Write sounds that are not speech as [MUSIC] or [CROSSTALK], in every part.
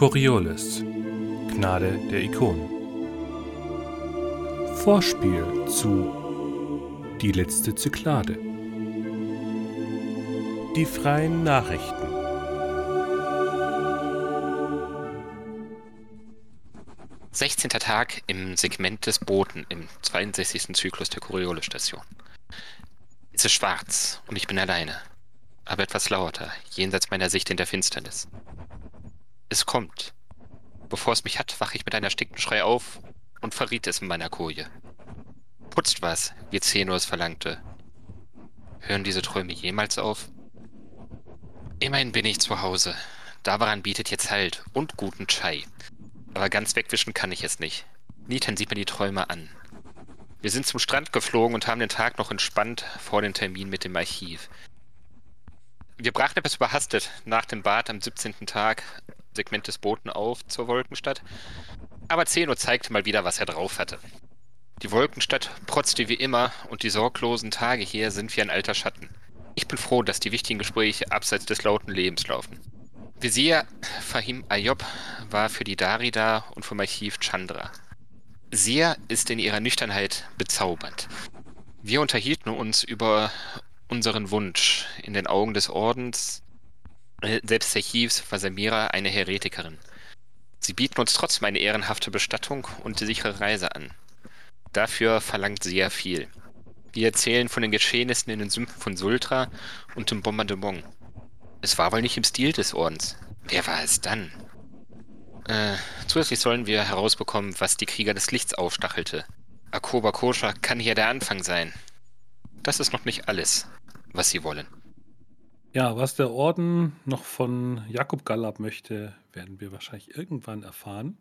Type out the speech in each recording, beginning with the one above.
Coriolis Gnade der Ikonen Vorspiel zu Die letzte Zyklade Die freien Nachrichten Sechzehnter Tag im Segment des Boten im 62. Zyklus der Coriolis-Station. Es ist schwarz und ich bin alleine, aber etwas lauter, jenseits meiner Sicht in der Finsternis. Es kommt. Bevor es mich hat, wache ich mit einem erstickten Schrei auf und verriet es in meiner Koje. Putzt was, wie Zeno es verlangte. Hören diese Träume jemals auf? Immerhin bin ich zu Hause. Davaran bietet jetzt Halt und guten Chai. Aber ganz wegwischen kann ich es nicht. Nieten sieht mir die Träume an. Wir sind zum Strand geflogen und haben den Tag noch entspannt vor dem Termin mit dem Archiv. Wir brachen etwas überhastet nach dem Bad am 17. Tag Segment des Boten auf zur Wolkenstadt. Aber Zeno zeigte mal wieder, was er drauf hatte. Die Wolkenstadt protzte wie immer und die sorglosen Tage hier sind wie ein alter Schatten. Ich bin froh, dass die wichtigen Gespräche abseits des lauten Lebens laufen. Visier Fahim Ayob war für die Dari da und vom Archiv Chandra. Sia ist in ihrer Nüchternheit bezaubernd. Wir unterhielten uns über unseren Wunsch, in den Augen des Ordens selbst Sechivs war Samira eine Heretikerin. Sie bieten uns trotzdem eine ehrenhafte Bestattung und die sichere Reise an. Dafür verlangt ja viel. Wir erzählen von den Geschehnissen in den Sümpfen von Sultra und dem Bombardement. Es war wohl nicht im Stil des Ordens. Wer war es dann? Äh, zusätzlich sollen wir herausbekommen, was die Krieger des Lichts aufstachelte. Akoba Kosha kann hier der Anfang sein. Das ist noch nicht alles, was sie wollen. Ja, was der Orden noch von Jakob Gallab möchte, werden wir wahrscheinlich irgendwann erfahren.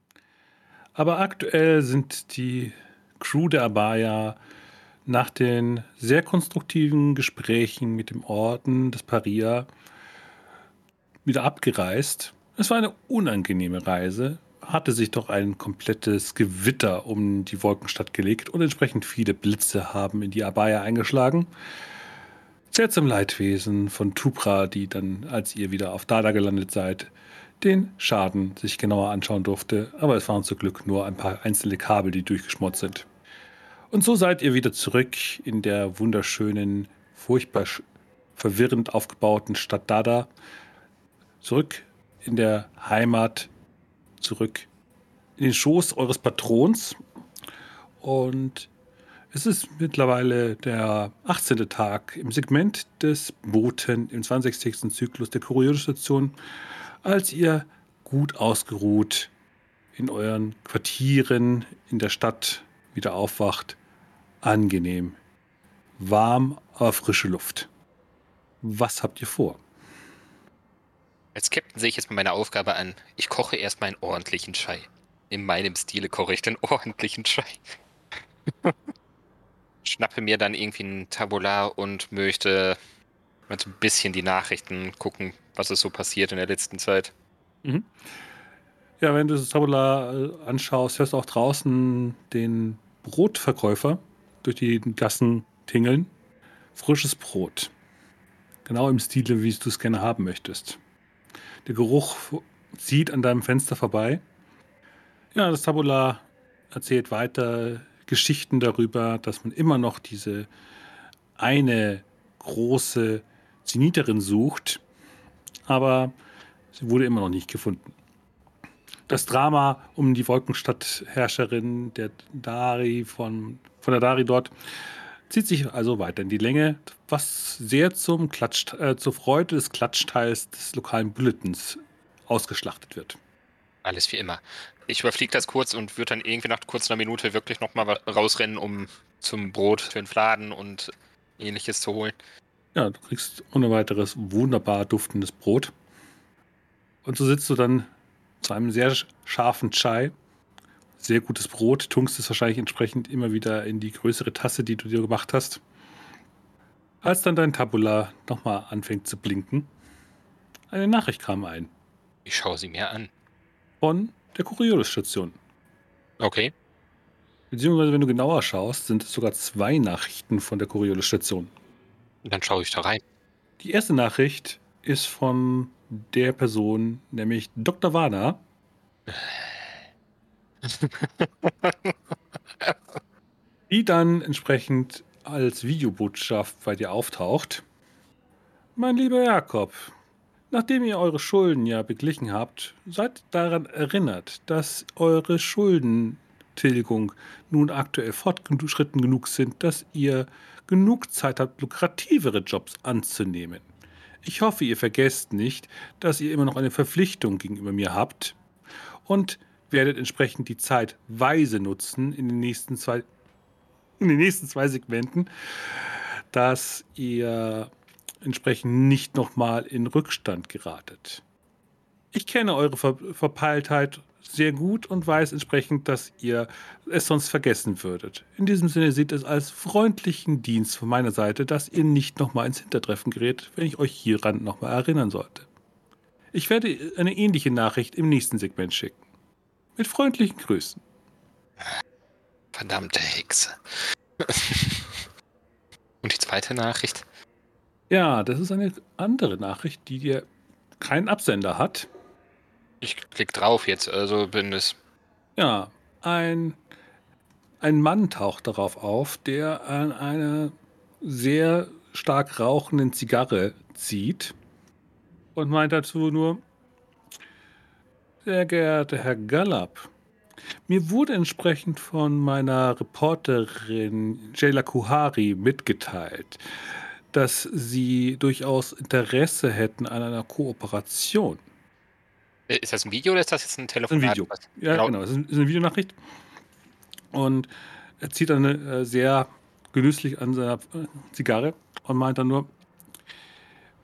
Aber aktuell sind die Crew der Abaya nach den sehr konstruktiven Gesprächen mit dem Orden des Paria wieder abgereist. Es war eine unangenehme Reise, hatte sich doch ein komplettes Gewitter um die Wolkenstadt gelegt und entsprechend viele Blitze haben in die Abaya eingeschlagen sehr zum Leidwesen von Tupra, die dann, als ihr wieder auf Dada gelandet seid, den Schaden sich genauer anschauen durfte, aber es waren zum Glück nur ein paar einzelne Kabel, die durchgeschmort sind. Und so seid ihr wieder zurück in der wunderschönen, furchtbar verwirrend aufgebauten Stadt Dada, zurück in der Heimat, zurück in den Schoß eures Patrons. Und es ist mittlerweile der 18. Tag im Segment des Boten im 20. Zyklus der Kurierstation, als ihr gut ausgeruht in euren Quartieren in der Stadt wieder aufwacht. Angenehm. Warm, aber frische Luft. Was habt ihr vor? Als Captain sehe ich jetzt mal meine Aufgabe an. Ich koche erstmal einen ordentlichen Chai. In meinem Stile koche ich den [LAUGHS] ordentlichen Chai. Schnappe mir dann irgendwie ein Tabular und möchte mal so ein bisschen die Nachrichten gucken, was ist so passiert in der letzten Zeit. Mhm. Ja, wenn du das Tabular äh, anschaust, hörst du auch draußen den Brotverkäufer durch die Gassen tingeln. Frisches Brot. Genau im Stile, wie du es gerne haben möchtest. Der Geruch zieht an deinem Fenster vorbei. Ja, das Tabular erzählt weiter, Geschichten darüber, dass man immer noch diese eine große Zeniterin sucht, aber sie wurde immer noch nicht gefunden. Das Drama um die Wolkenstadtherrscherin der Dari von, von der Dari dort zieht sich also weiter in die Länge, was sehr zum Klatsch, äh, zur Freude des Klatschteils des lokalen Bulletins ausgeschlachtet wird. Alles wie immer. Ich überfliege das kurz und würde dann irgendwie nach kurz einer Minute wirklich nochmal rausrennen, um zum Brot für den Fladen und ähnliches zu holen. Ja, du kriegst ohne weiteres wunderbar duftendes Brot. Und so sitzt du dann zu einem sehr scharfen Chai. Sehr gutes Brot, tunkst es wahrscheinlich entsprechend immer wieder in die größere Tasse, die du dir gemacht hast. Als dann dein Tabula nochmal anfängt zu blinken, eine Nachricht kam ein. Ich schaue sie mir an von der Coriolis-Station. Okay. Beziehungsweise, wenn du genauer schaust, sind es sogar zwei Nachrichten von der Coriolis-Station. Dann schaue ich da rein. Die erste Nachricht ist von der Person, nämlich Dr. Warner, [LAUGHS] Die dann entsprechend als Videobotschaft bei dir auftaucht. Mein lieber Jakob, nachdem ihr eure Schulden ja beglichen habt, seid daran erinnert, dass eure Schuldentilgung nun aktuell fortgeschritten genug sind, dass ihr genug Zeit habt, lukrativere Jobs anzunehmen. Ich hoffe, ihr vergesst nicht, dass ihr immer noch eine Verpflichtung gegenüber mir habt und werdet entsprechend die Zeit weise nutzen in den nächsten zwei, in den nächsten zwei Segmenten, dass ihr entsprechend nicht nochmal in Rückstand geratet. Ich kenne eure Ver Verpeiltheit sehr gut und weiß entsprechend, dass ihr es sonst vergessen würdet. In diesem Sinne sieht es als freundlichen Dienst von meiner Seite, dass ihr nicht nochmal ins Hintertreffen gerät, wenn ich euch hieran nochmal erinnern sollte. Ich werde eine ähnliche Nachricht im nächsten Segment schicken. Mit freundlichen Grüßen. Verdammte Hexe. [LAUGHS] Und die zweite Nachricht? Ja, das ist eine andere Nachricht, die dir keinen Absender hat. Ich klicke drauf jetzt, also bin es. Ja, ein, ein Mann taucht darauf auf, der an einer sehr stark rauchenden Zigarre zieht und meint dazu nur, sehr geehrter Herr Gallop, mir wurde entsprechend von meiner Reporterin Jayla Kuhari mitgeteilt, dass Sie durchaus Interesse hätten an einer Kooperation. Äh, ist das ein Video oder ist das jetzt ein Telefon? Ein Video. Ja, genau. genau. Es ist eine Videonachricht. Und er zieht dann äh, sehr genüsslich an seiner äh, Zigarre und meint dann nur,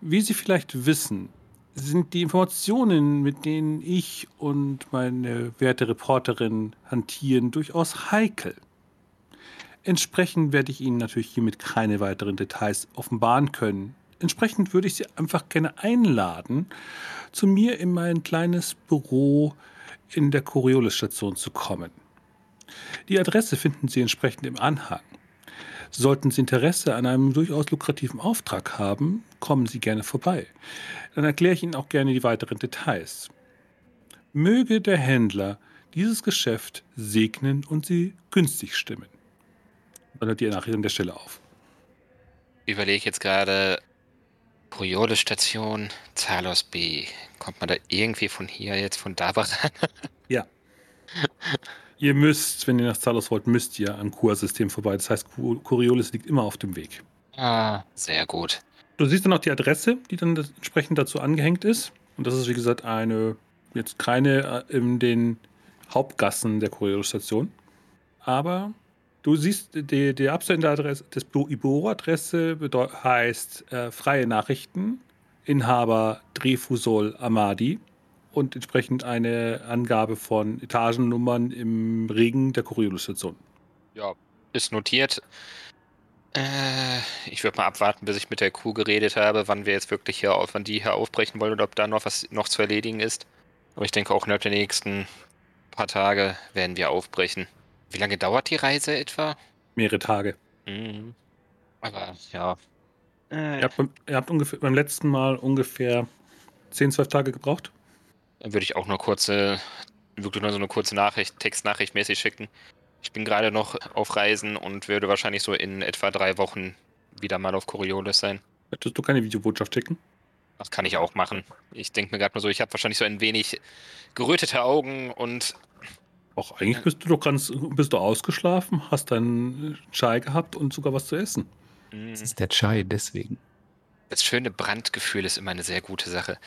wie Sie vielleicht wissen, sind die Informationen, mit denen ich und meine werte Reporterin hantieren, durchaus heikel. Entsprechend werde ich Ihnen natürlich hiermit keine weiteren Details offenbaren können. Entsprechend würde ich Sie einfach gerne einladen, zu mir in mein kleines Büro in der Coriolis-Station zu kommen. Die Adresse finden Sie entsprechend im Anhang. Sollten Sie Interesse an einem durchaus lukrativen Auftrag haben, kommen Sie gerne vorbei. Dann erkläre ich Ihnen auch gerne die weiteren Details. Möge der Händler dieses Geschäft segnen und Sie günstig stimmen. Dann hört die Nachricht an der Stelle auf. Überlege jetzt gerade, Coriolis-Station, Zalos B. Kommt man da irgendwie von hier jetzt von da ran? [LAUGHS] ja. ihr müsst, wenn ihr nach Zalos wollt, müsst ihr am Kursystem vorbei. Das heißt, Coriolis liegt immer auf dem Weg. Ah, sehr gut. Du siehst dann auch die Adresse, die dann entsprechend dazu angehängt ist. Und das ist, wie gesagt, eine, jetzt keine äh, in den Hauptgassen der Coriolis-Station. Aber Du siehst, die, die Absenderadresse des Iboro-Adresse heißt äh, Freie Nachrichten, Inhaber Drefusol Amadi und entsprechend eine Angabe von Etagennummern im Regen der Coriolis-Station. Ja, ist notiert. Äh, ich würde mal abwarten, bis ich mit der Crew geredet habe, wann wir jetzt wirklich hier auf, wann die hier aufbrechen wollen oder ob da noch was noch zu erledigen ist. Aber ich denke auch innerhalb der nächsten paar Tage werden wir aufbrechen. Wie lange dauert die Reise etwa? Mehrere Tage. Mhm. Aber ja. Äh. Ihr, habt, ihr habt ungefähr, beim letzten Mal ungefähr 10, 12 Tage gebraucht? Dann würde ich auch nur kurze, wirklich nur so eine kurze Nachricht, Textnachricht mäßig schicken. Ich bin gerade noch auf Reisen und würde wahrscheinlich so in etwa drei Wochen wieder mal auf Coriolis sein. Möchtest du keine Videobotschaft schicken? Das kann ich auch machen. Ich denke mir gerade nur so, ich habe wahrscheinlich so ein wenig gerötete Augen und Ach, eigentlich bist du doch ganz, bist du ausgeschlafen, hast deinen Chai gehabt und sogar was zu essen. Das ist der Chai, deswegen. Das schöne Brandgefühl ist immer eine sehr gute Sache.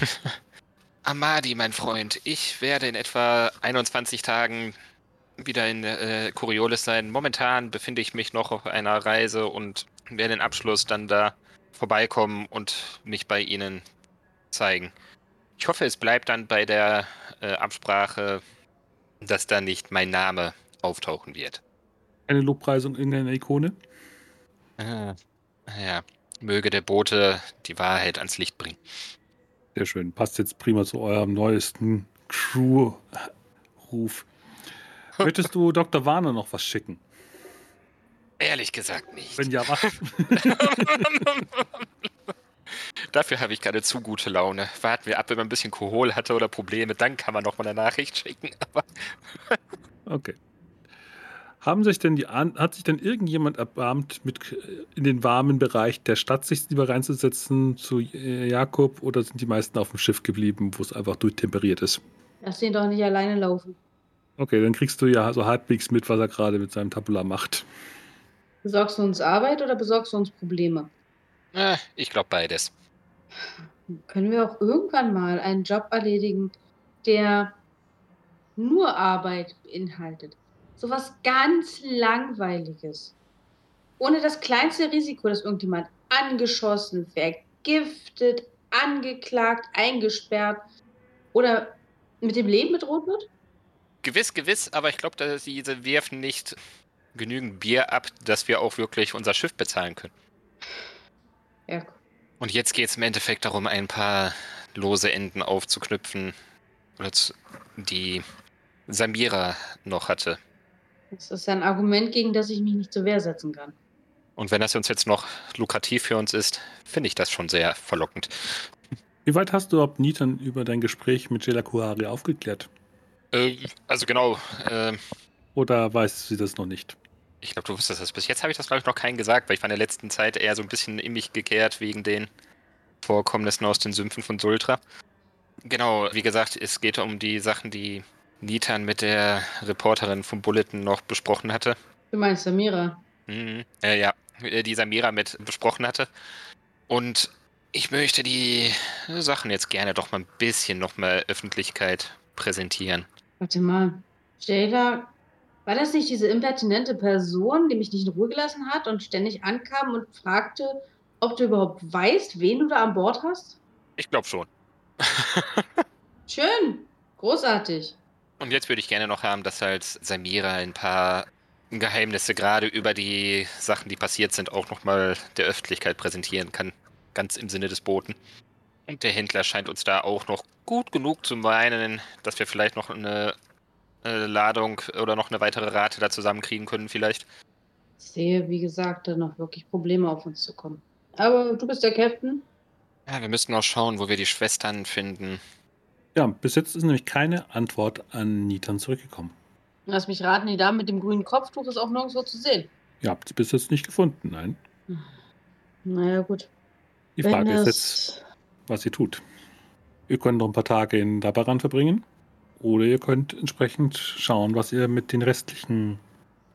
[LAUGHS] Amadi, mein Freund, ich werde in etwa 21 Tagen wieder in äh, Coriolis sein. Momentan befinde ich mich noch auf einer Reise und werde den Abschluss dann da vorbeikommen und mich bei Ihnen zeigen. Ich hoffe, es bleibt dann bei der äh, Absprache dass da nicht mein Name auftauchen wird. Eine Lobpreisung in einer Ikone? Ah, ja, möge der Bote die Wahrheit ans Licht bringen. Sehr schön. Passt jetzt prima zu eurem neuesten Crew-Ruf. [LAUGHS] Möchtest du Dr. Warner noch was schicken? Ehrlich gesagt nicht. Wenn ja, was? [LAUGHS] [LAUGHS] Dafür habe ich gerade zu gute Laune. Warten wir ab, wenn man ein bisschen Kohol hatte oder Probleme, dann kann man noch mal eine Nachricht schicken. [LAUGHS] Aber Okay. Haben sich denn die An hat sich denn irgendjemand erbarmt, mit in den warmen Bereich der Stadt sich lieber reinzusetzen zu äh, Jakob oder sind die meisten auf dem Schiff geblieben, wo es einfach durchtemperiert ist? Lass den doch nicht alleine laufen. Okay, dann kriegst du ja so halbwegs mit, was er gerade mit seinem Tabula macht. Besorgst du uns Arbeit oder besorgst du uns Probleme? Äh, ich glaube beides. Können wir auch irgendwann mal einen Job erledigen, der nur Arbeit beinhaltet? Sowas ganz Langweiliges. Ohne das kleinste Risiko, dass irgendjemand angeschossen, vergiftet, angeklagt, eingesperrt oder mit dem Leben bedroht wird? Gewiss, gewiss, aber ich glaube, dass diese werfen nicht genügend Bier ab, dass wir auch wirklich unser Schiff bezahlen können. Ja, Und jetzt geht es im Endeffekt darum, ein paar lose Enden aufzuknüpfen, die Samira noch hatte. das ist ein Argument, gegen das ich mich nicht zur Wehr setzen kann. Und wenn das uns jetzt noch lukrativ für uns ist, finde ich das schon sehr verlockend. Wie weit hast du überhaupt Nitan über dein Gespräch mit Jela Kuhari aufgeklärt? Äh, also genau, äh, Oder weiß sie das noch nicht? Ich glaube, du wusstest das. Bis jetzt habe ich das, glaube ich, noch keinen gesagt, weil ich war in der letzten Zeit eher so ein bisschen in mich gekehrt wegen den Vorkommnissen aus den Sümpfen von Sultra. Genau, wie gesagt, es geht um die Sachen, die Nitan mit der Reporterin vom Bulletin noch besprochen hatte. Du meinst Samira? Mhm. Äh, ja, äh, die Samira mit besprochen hatte. Und ich möchte die Sachen jetzt gerne doch mal ein bisschen noch mal Öffentlichkeit präsentieren. Warte mal. Jada, war das nicht diese impertinente Person, die mich nicht in Ruhe gelassen hat und ständig ankam und fragte, ob du überhaupt weißt, wen du da an Bord hast? Ich glaube schon. [LAUGHS] Schön. Großartig. Und jetzt würde ich gerne noch haben, dass halt Samira ein paar Geheimnisse gerade über die Sachen, die passiert sind, auch nochmal der Öffentlichkeit präsentieren kann. Ganz im Sinne des Boten. Und der Händler scheint uns da auch noch gut genug zu meinen, dass wir vielleicht noch eine äh, Ladung oder noch eine weitere Rate da zusammenkriegen können, vielleicht. Ich sehe, wie gesagt, da noch wirklich Probleme auf uns zu kommen. Aber du bist der Captain. Ja, wir müssten auch schauen, wo wir die Schwestern finden. Ja, bis jetzt ist nämlich keine Antwort an Nitan zurückgekommen. Lass mich raten, die Dame mit dem grünen Kopftuch ist auch nirgendwo zu sehen. Ihr habt sie bis jetzt nicht gefunden, nein. Naja, gut. Die Wenn Frage ist jetzt, was ihr tut. Ihr könnt noch ein paar Tage in Dabaran verbringen. Oder ihr könnt entsprechend schauen, was ihr mit den restlichen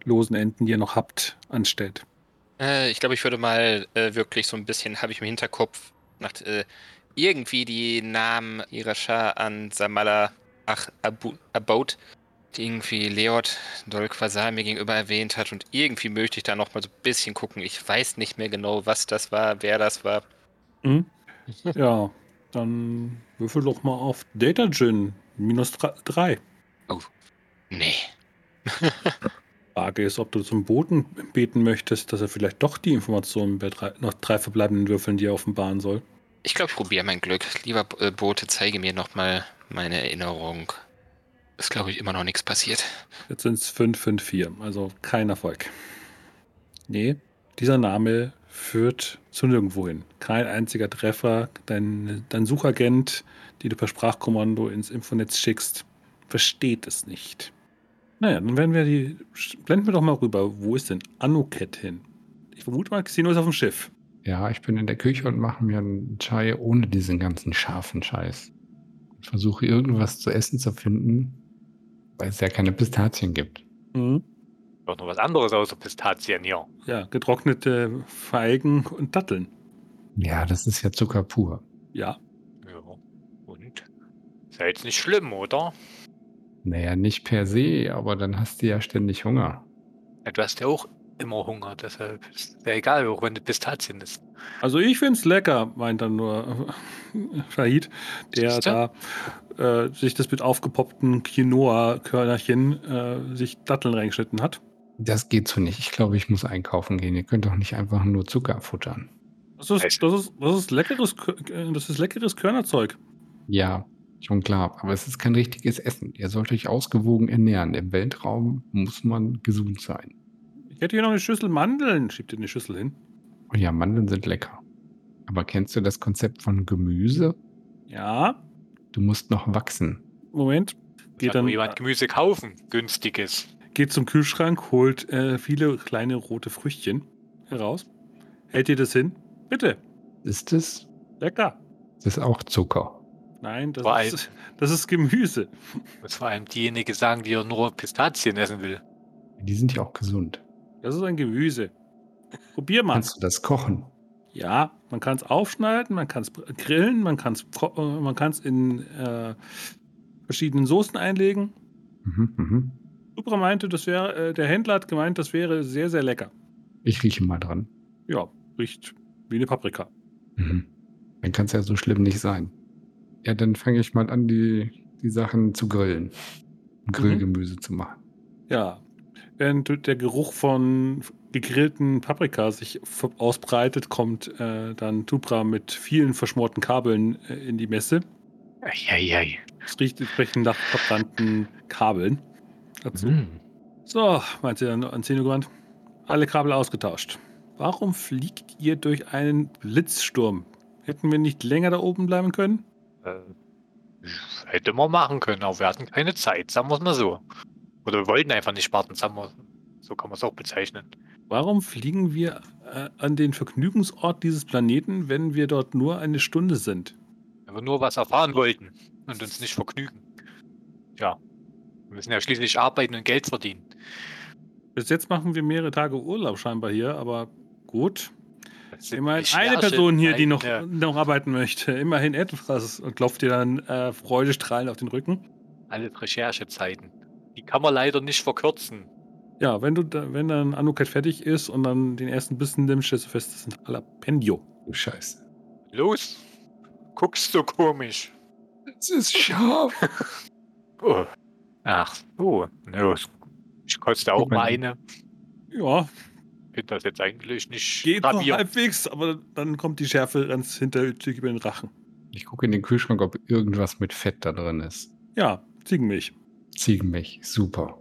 losen Enden, die ihr noch habt, anstellt. Äh, ich glaube, ich würde mal äh, wirklich so ein bisschen, habe ich im Hinterkopf, nach, äh, irgendwie die Namen ihrer Schar an Samala Ach Abu, About, die irgendwie Leot Dolquasar mir gegenüber erwähnt hat. Und irgendwie möchte ich da noch mal so ein bisschen gucken. Ich weiß nicht mehr genau, was das war, wer das war. Mhm. ja, dann würfel doch mal auf Data Gin. Minus 3. Nee. [LAUGHS] Frage ist, ob du zum Boten beten möchtest, dass er vielleicht doch die Informationen bei drei, noch drei verbleibenden Würfeln dir offenbaren soll. Ich glaube, ich probiere mein Glück. Lieber äh, Bote, zeige mir noch mal meine Erinnerung. Ist, glaube ich, immer noch nichts passiert. Jetzt sind es 5, 5, 4. Also kein Erfolg. Nee, dieser Name führt zu nirgendwo hin. Kein einziger Treffer. Dein, dein Suchagent, die du per Sprachkommando ins Infonetz schickst, versteht es nicht. Naja, dann werden wir die. Blenden wir doch mal rüber. Wo ist denn Anuket hin? Ich vermute mal, Xeno ist auf dem Schiff. Ja, ich bin in der Küche und mache mir einen Chai ohne diesen ganzen scharfen Scheiß. Ich versuche irgendwas zu essen zu finden, weil es ja keine Pistazien gibt. Mhm. Doch noch was anderes außer Pistazien hier. Ja, getrocknete Feigen und Datteln. Ja, das ist ja Zucker pur. Ja, Ja. Ist ja jetzt nicht schlimm, oder? Naja, nicht per se, aber dann hast du ja ständig Hunger. Ja, Du hast ja auch immer Hunger, deshalb ist ja egal, auch wenn du Pistazien isst. Also ich find's lecker, meint dann nur [LAUGHS] Shahid, der Siehste? da äh, sich das mit aufgepoppten Quinoa-Körnerchen äh, sich Datteln reingeschnitten hat. Das geht so nicht. Ich glaube, ich muss einkaufen gehen. Ihr könnt doch nicht einfach nur Zucker futtern. Das ist, das ist, das ist leckeres, äh, das ist leckeres Körnerzeug. Ja, schon klar. Aber es ist kein richtiges Essen. Ihr sollt euch ausgewogen ernähren. Im Weltraum muss man gesund sein. Ich hätte hier noch eine Schüssel Mandeln. Schiebt ihr eine Schüssel hin. Und ja, Mandeln sind lecker. Aber kennst du das Konzept von Gemüse? Ja, Du musst noch wachsen. Moment. Geht Kann dann jemand Gemüse kaufen, günstiges. geht zum Kühlschrank, holt äh, viele kleine rote Früchtchen heraus. Hält ihr das hin? Bitte. Ist es? Lecker. Das ist auch Zucker. Nein, das allem- ist, das ist Gemüse. Muss vor allem diejenige sagen, die nur Pistazien essen will. Die sind ja auch gesund. Das ist ein Gemüse. Probier mal. Kannst du das kochen? Ja, man kann es aufschneiden, man kann es grillen, man kann es man kann's in äh, verschiedenen Soßen einlegen. Mhm, mhm. Supra meinte, das wäre, äh, der Händler hat gemeint, das wäre sehr, sehr lecker. Ich rieche mal dran. Ja, riecht wie eine Paprika. Mhm. Dann kann es ja so schlimm nicht sein. Ja, dann fange ich mal an, die, die Sachen zu grillen. Grillgemüse zu machen. Ja, während der Geruch von gegrillten Paprika sich ausbreitet, kommt äh, dann Tupra mit vielen verschmorten Kabeln äh, in die Messe. Eieiei. Es riecht entsprechend nach verbrannten Kabeln. Dazu. Mhm. So, meinte er an Zeno gewandt. Alle Kabel ausgetauscht. Warum fliegt ihr durch einen Blitzsturm? Hätten wir nicht länger da oben bleiben können? Äh, hätte man machen können, aber wir hatten keine Zeit, sagen wir es mal so. Oder wir wollten einfach nicht warten, sagen wir, so kann man es auch bezeichnen. Warum fliegen wir äh, an den Vergnügungsort dieses Planeten, wenn wir dort nur eine Stunde sind? Wenn wir nur was erfahren wollten und uns nicht vergnügen. Ja, wir müssen ja schließlich arbeiten und Geld verdienen. Bis jetzt machen wir mehrere Tage Urlaub scheinbar hier, aber gut. Immerhin eine Person hier, die noch, Ja, noch arbeiten möchte. Immerhin etwas. Und klopft dir dann äh, freudestrahlend auf den Rücken. alle Recherchezeiten. Die kann man leider nicht verkürzen. Ja, wenn du da, wenn dann Anuket fertig ist und dann den ersten Bissen nimmst, stellst du fest, das sind Jalapeno. Du Scheiße. Los, guckst so komisch. Es ist scharf. [LAUGHS] Oh. Ach so, los. Ich koste auch mal eine. Ja, Finde das jetzt eigentlich nicht geht noch halbwegs, aber dann kommt die Schärfe ganz hinterhältig über den Rachen. Ich gucke in den Kühlschrank, ob irgendwas mit Fett da drin ist. Ja, Ziegenmilch. Ziegenmilch, super.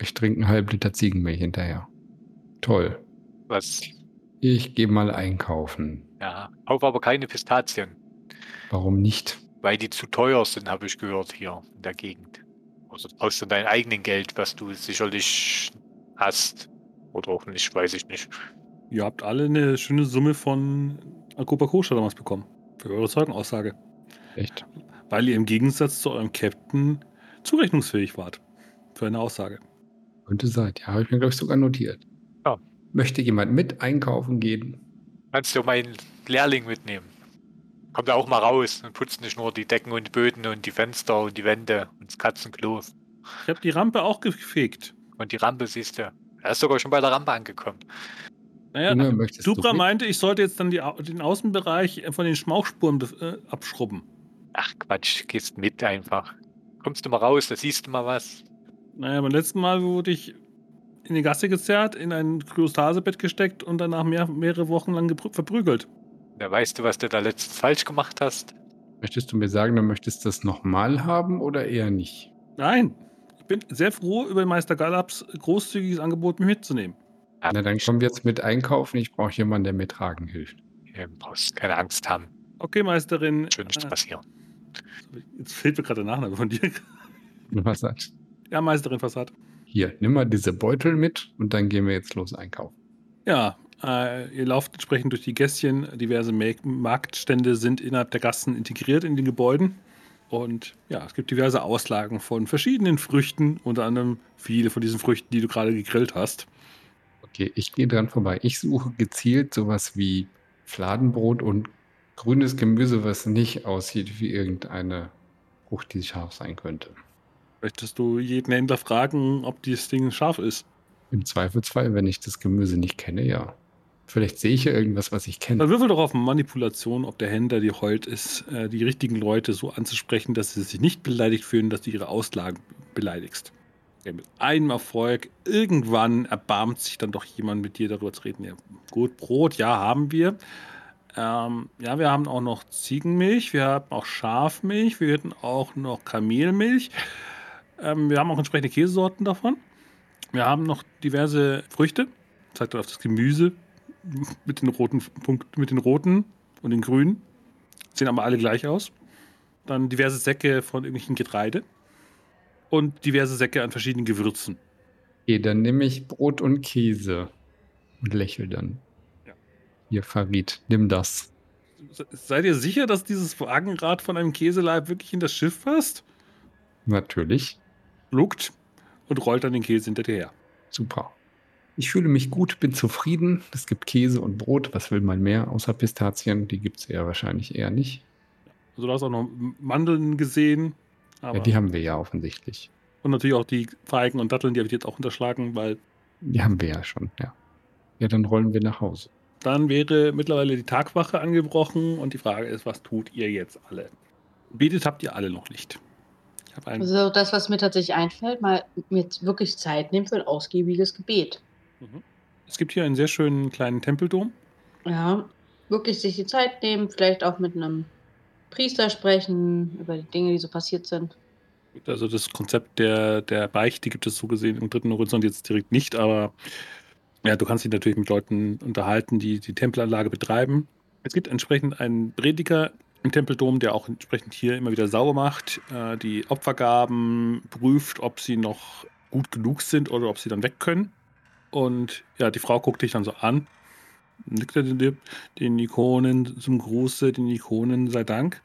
Ich trinke einen halben Liter Ziegenmilch hinterher. Toll. Was? Ich gehe mal einkaufen. Ja, kauf aber keine Pistazien, Warum nicht? weil die zu teuer sind, habe ich gehört hier in der Gegend. Also du brauchst du dein eigenes Geld, was du sicherlich hast. Oder auch nicht, weiß ich nicht. Ihr habt alle eine schöne Summe von Akopa Kosha damals bekommen. Für eure Zeugenaussage. Echt? Weil ihr im Gegensatz zu eurem Captain zurechnungsfähig wart. Für eine Aussage. Könnte sein. Ja, habe ich mir, glaube ich, sogar notiert. Ja. Möchte jemand mit einkaufen gehen? Kannst du meinen Lehrling mitnehmen? Kommt er auch mal raus und putzt nicht nur die Decken und die Böden und die Fenster und die Wände und das Katzenklo. Ich habe die Rampe auch gefegt. Und die Rampe siehst du. Er ist sogar schon bei der Rampe angekommen. Naja, du Dubra meinte, ich sollte jetzt dann die, den Außenbereich von den Schmauchspuren äh, abschrubben. Ach Quatsch, gehst mit einfach. Kommst du mal raus, da siehst du mal was. Naja, beim letzten Mal wurde ich in die Gasse gezerrt, in ein Kryostasebett gesteckt und danach mehr, mehrere Wochen lang verprügelt. Da weißt du, was du da letztens falsch gemacht hast. Möchtest du mir sagen, du möchtest das nochmal haben oder eher nicht? Nein, bin sehr froh über Meister Galaps großzügiges Angebot, mich mitzunehmen. Ja, Na, dann kommen wir jetzt mit einkaufen. Ich brauche jemanden, der mir tragen hilft. Du brauchst keine Angst haben. Okay, Meisterin. Schon nichts äh, passieren. jetzt fehlt mir gerade der Nachname von dir. Sagt? Ja, Meisterin Fassad. Hier, nimm mal diese Beutel mit und dann gehen wir jetzt los einkaufen. Ja, äh, ihr lauft entsprechend durch die Gässchen. Diverse Marktstände sind innerhalb der Gassen integriert in den Gebäuden. Und ja, es gibt diverse Auslagen von verschiedenen Früchten, unter anderem viele von diesen Früchten, die du gerade gegrillt hast. Okay, ich gehe dran vorbei. Ich suche gezielt sowas wie Fladenbrot und grünes Gemüse, was nicht aussieht wie irgendeine Frucht, die scharf sein könnte. Möchtest du jeden Händler fragen, ob dieses Ding scharf ist? Im Zweifelsfall, wenn ich das Gemüse nicht kenne, ja. Vielleicht sehe ich ja irgendwas, was ich kenne. Dann würfel doch auf Manipulation, ob der Händler dir heult ist, äh, die richtigen Leute so anzusprechen, dass sie sich nicht beleidigt fühlen, dass du ihre Auslagen beleidigst. Ja, mit einem Erfolg, irgendwann erbarmt sich dann doch jemand mit dir darüber zu reden. Ja, gut, Brot, ja, haben wir. Ähm, ja, wir haben auch noch Ziegenmilch, wir haben auch Schafmilch, wir hätten auch noch Kamelmilch. Ähm, wir haben auch entsprechende Käsesorten davon. Wir haben noch diverse Früchte. Zeigt auf das Gemüse mit den roten Punkt, mit den roten und in grün. Sehen aber alle gleich aus. Dann diverse Säcke von irgendwelchen Getreide. Und diverse Säcke an verschiedenen Gewürzen. Okay, dann nehme ich Brot und Käse und lächel dann. Ja. Hier, Farid, nimm das. Se- Seid ihr sicher, dass dieses Wagenrad von einem Käseleib wirklich in das Schiff passt? Natürlich. Lugt und rollt dann den Käse hinterher. Super. Ich fühle mich gut, bin zufrieden. Es gibt Käse und Brot. Was will man mehr außer Pistazien? Die gibt es ja wahrscheinlich eher nicht. Also du hast auch noch Mandeln gesehen. Aber Ja, die haben wir ja offensichtlich. und natürlich auch die Feigen und Datteln, die habe ich jetzt auch unterschlagen, weil Die haben wir ja schon, ja. Ja, dann rollen wir nach Hause. dann wäre mittlerweile die Tagwache angebrochen und die Frage ist, was tut ihr jetzt alle? Betet habt ihr alle noch nicht. Ich habe ein, Also das, was mir tatsächlich einfällt, mal mir jetzt wirklich Zeit nehmen für ein ausgiebiges Gebet. Mhm. Es gibt hier einen sehr schönen kleinen Tempeldom. Ja, wirklich sich die Zeit nehmen, vielleicht auch mit einem Priester sprechen über die Dinge, die so passiert sind. Also das Konzept der, der Beichte gibt es so gesehen im dritten Horizont jetzt direkt nicht, aber ja, du kannst dich natürlich mit Leuten unterhalten, die die Tempelanlage betreiben. Es gibt entsprechend einen Prediger im Tempeldom, der auch entsprechend hier immer wieder sauber macht, äh, die Opfergaben prüft, ob sie noch gut genug sind oder ob sie dann weg können. Und ja, die Frau guckt dich dann so an, nickt den, Ikonen zum Gruße, den Ikonen sei Dank.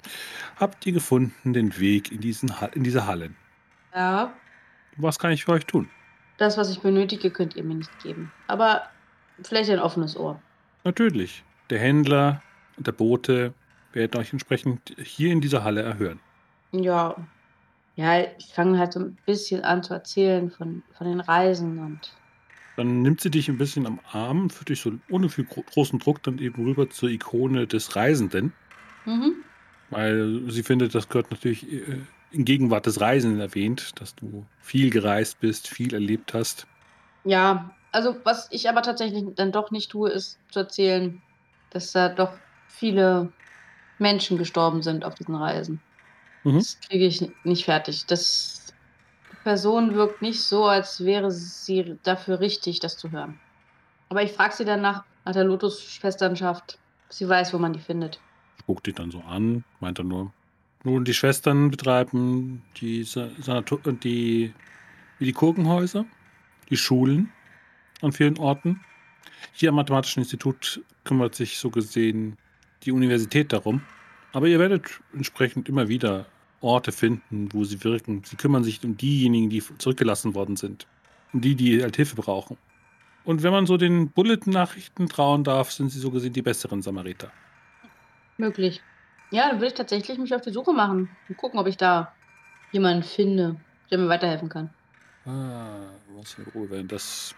Habt ihr gefunden den Weg in, diesen, in diese Hallen? Ja, Was kann ich für euch tun? das, was ich benötige, könnt ihr mir nicht geben. Aber vielleicht ein offenes Ohr. Natürlich. Der Händler und der Bote werden euch entsprechend hier in dieser Halle erhören. Ja, ja, ich fange halt so ein bisschen an zu erzählen von, von den Reisen und Dann nimmt sie dich ein bisschen am Arm, führt dich so ohne viel gro großen Druck dann eben rüber zur Ikone des Reisenden, mhm. weil sie findet, das gehört natürlich äh, in Gegenwart des Reisenden erwähnt, dass du viel gereist bist, viel erlebt hast. Ja, also was ich aber tatsächlich dann doch nicht tue, ist zu erzählen, dass da doch viele Menschen gestorben sind auf diesen Reisen. Mhm. Das kriege ich nicht fertig. Das Person wirkt nicht so, als wäre sie dafür richtig, das zu hören. Aber ich frage sie dann nach, nach der Lotus-Schwesternschaft. Sie weiß, wo man die findet. Guckt dich dann so an, meint dann nur. Nun, die Schwestern betreiben die, Sa- Sanato die, die Kurkenhäuser, die Schulen an vielen Orten. Hier am Mathematischen Institut kümmert sich so gesehen die Universität darum. Aber ihr werdet entsprechend immer wieder Orte finden, wo sie wirken. Sie kümmern sich um diejenigen, die zurückgelassen worden sind. Um die, die halt Hilfe brauchen. Und wenn man so den Bulletin-Nachrichten trauen darf, sind sie so gesehen die besseren Samariter. Möglich. Ja, dann würde ich tatsächlich mich auf die Suche machen und gucken, ob ich da jemanden finde, der mir weiterhelfen kann. Ah, was für Ruhe, wenn das.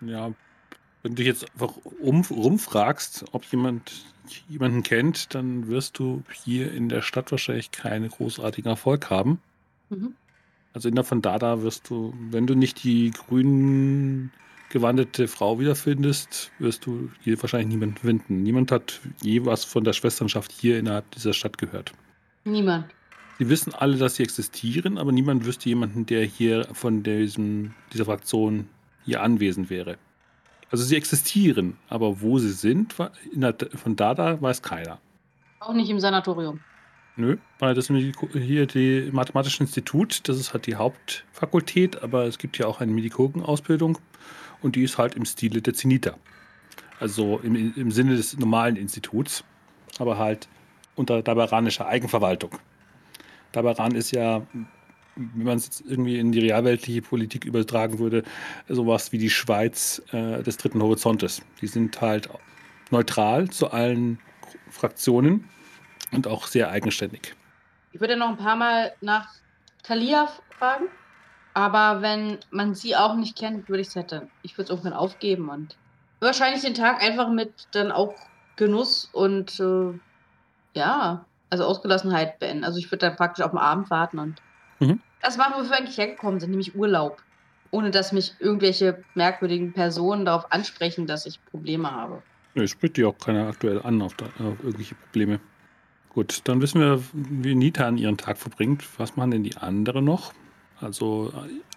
Ja, wenn du dich jetzt einfach um, rumfragst, ob jemand jemanden kennt, dann wirst du hier in der Stadt wahrscheinlich keinen großartigen Erfolg haben. Mhm. Also in der von Dada wirst du, wenn du nicht die grün gewandete Frau wiederfindest, wirst du hier wahrscheinlich niemanden finden. Niemand hat je was von der Schwesternschaft hier innerhalb dieser Stadt gehört. Niemand. Sie wissen alle, dass sie existieren, aber niemand wüsste jemanden, der hier von diesem, dieser Fraktion hier anwesend wäre. Also sie existieren, aber wo sie sind, der, von Dada weiß keiner. Auch nicht im Sanatorium. Nö, weil das ist nämlich hier die Mathematische Institut, das ist halt die Hauptfakultät, aber es gibt ja auch eine Medikogen-Ausbildung und die ist halt im Stile der Zeniter. Also im, im Sinne des normalen Instituts, aber halt unter daberanischer Eigenverwaltung. Dabaran ist ja, wenn man es jetzt irgendwie in die realweltliche Politik übertragen würde, sowas wie die Schweiz äh, des dritten Horizontes. Die sind halt neutral zu allen Fraktionen und auch sehr eigenständig. Ich würde noch ein paar Mal nach Thalia fragen. Aber wenn man sie auch nicht kennt, würde ich es dann, ich würde es irgendwann aufgeben und wahrscheinlich den Tag einfach mit dann auch Genuss und äh, ja, also Ausgelassenheit beenden. Also ich würde dann praktisch auf den Abend warten und Mhm. Das machen, wofür wir eigentlich hergekommen sind, nämlich Urlaub. Ohne dass mich irgendwelche merkwürdigen Personen darauf ansprechen, dass ich Probleme habe. Nö, spricht dir auch keiner aktuell an auf, da, auf irgendwelche Probleme. Gut, dann wissen wir, wie Nita an ihren Tag verbringt. Was machen denn die anderen noch? Also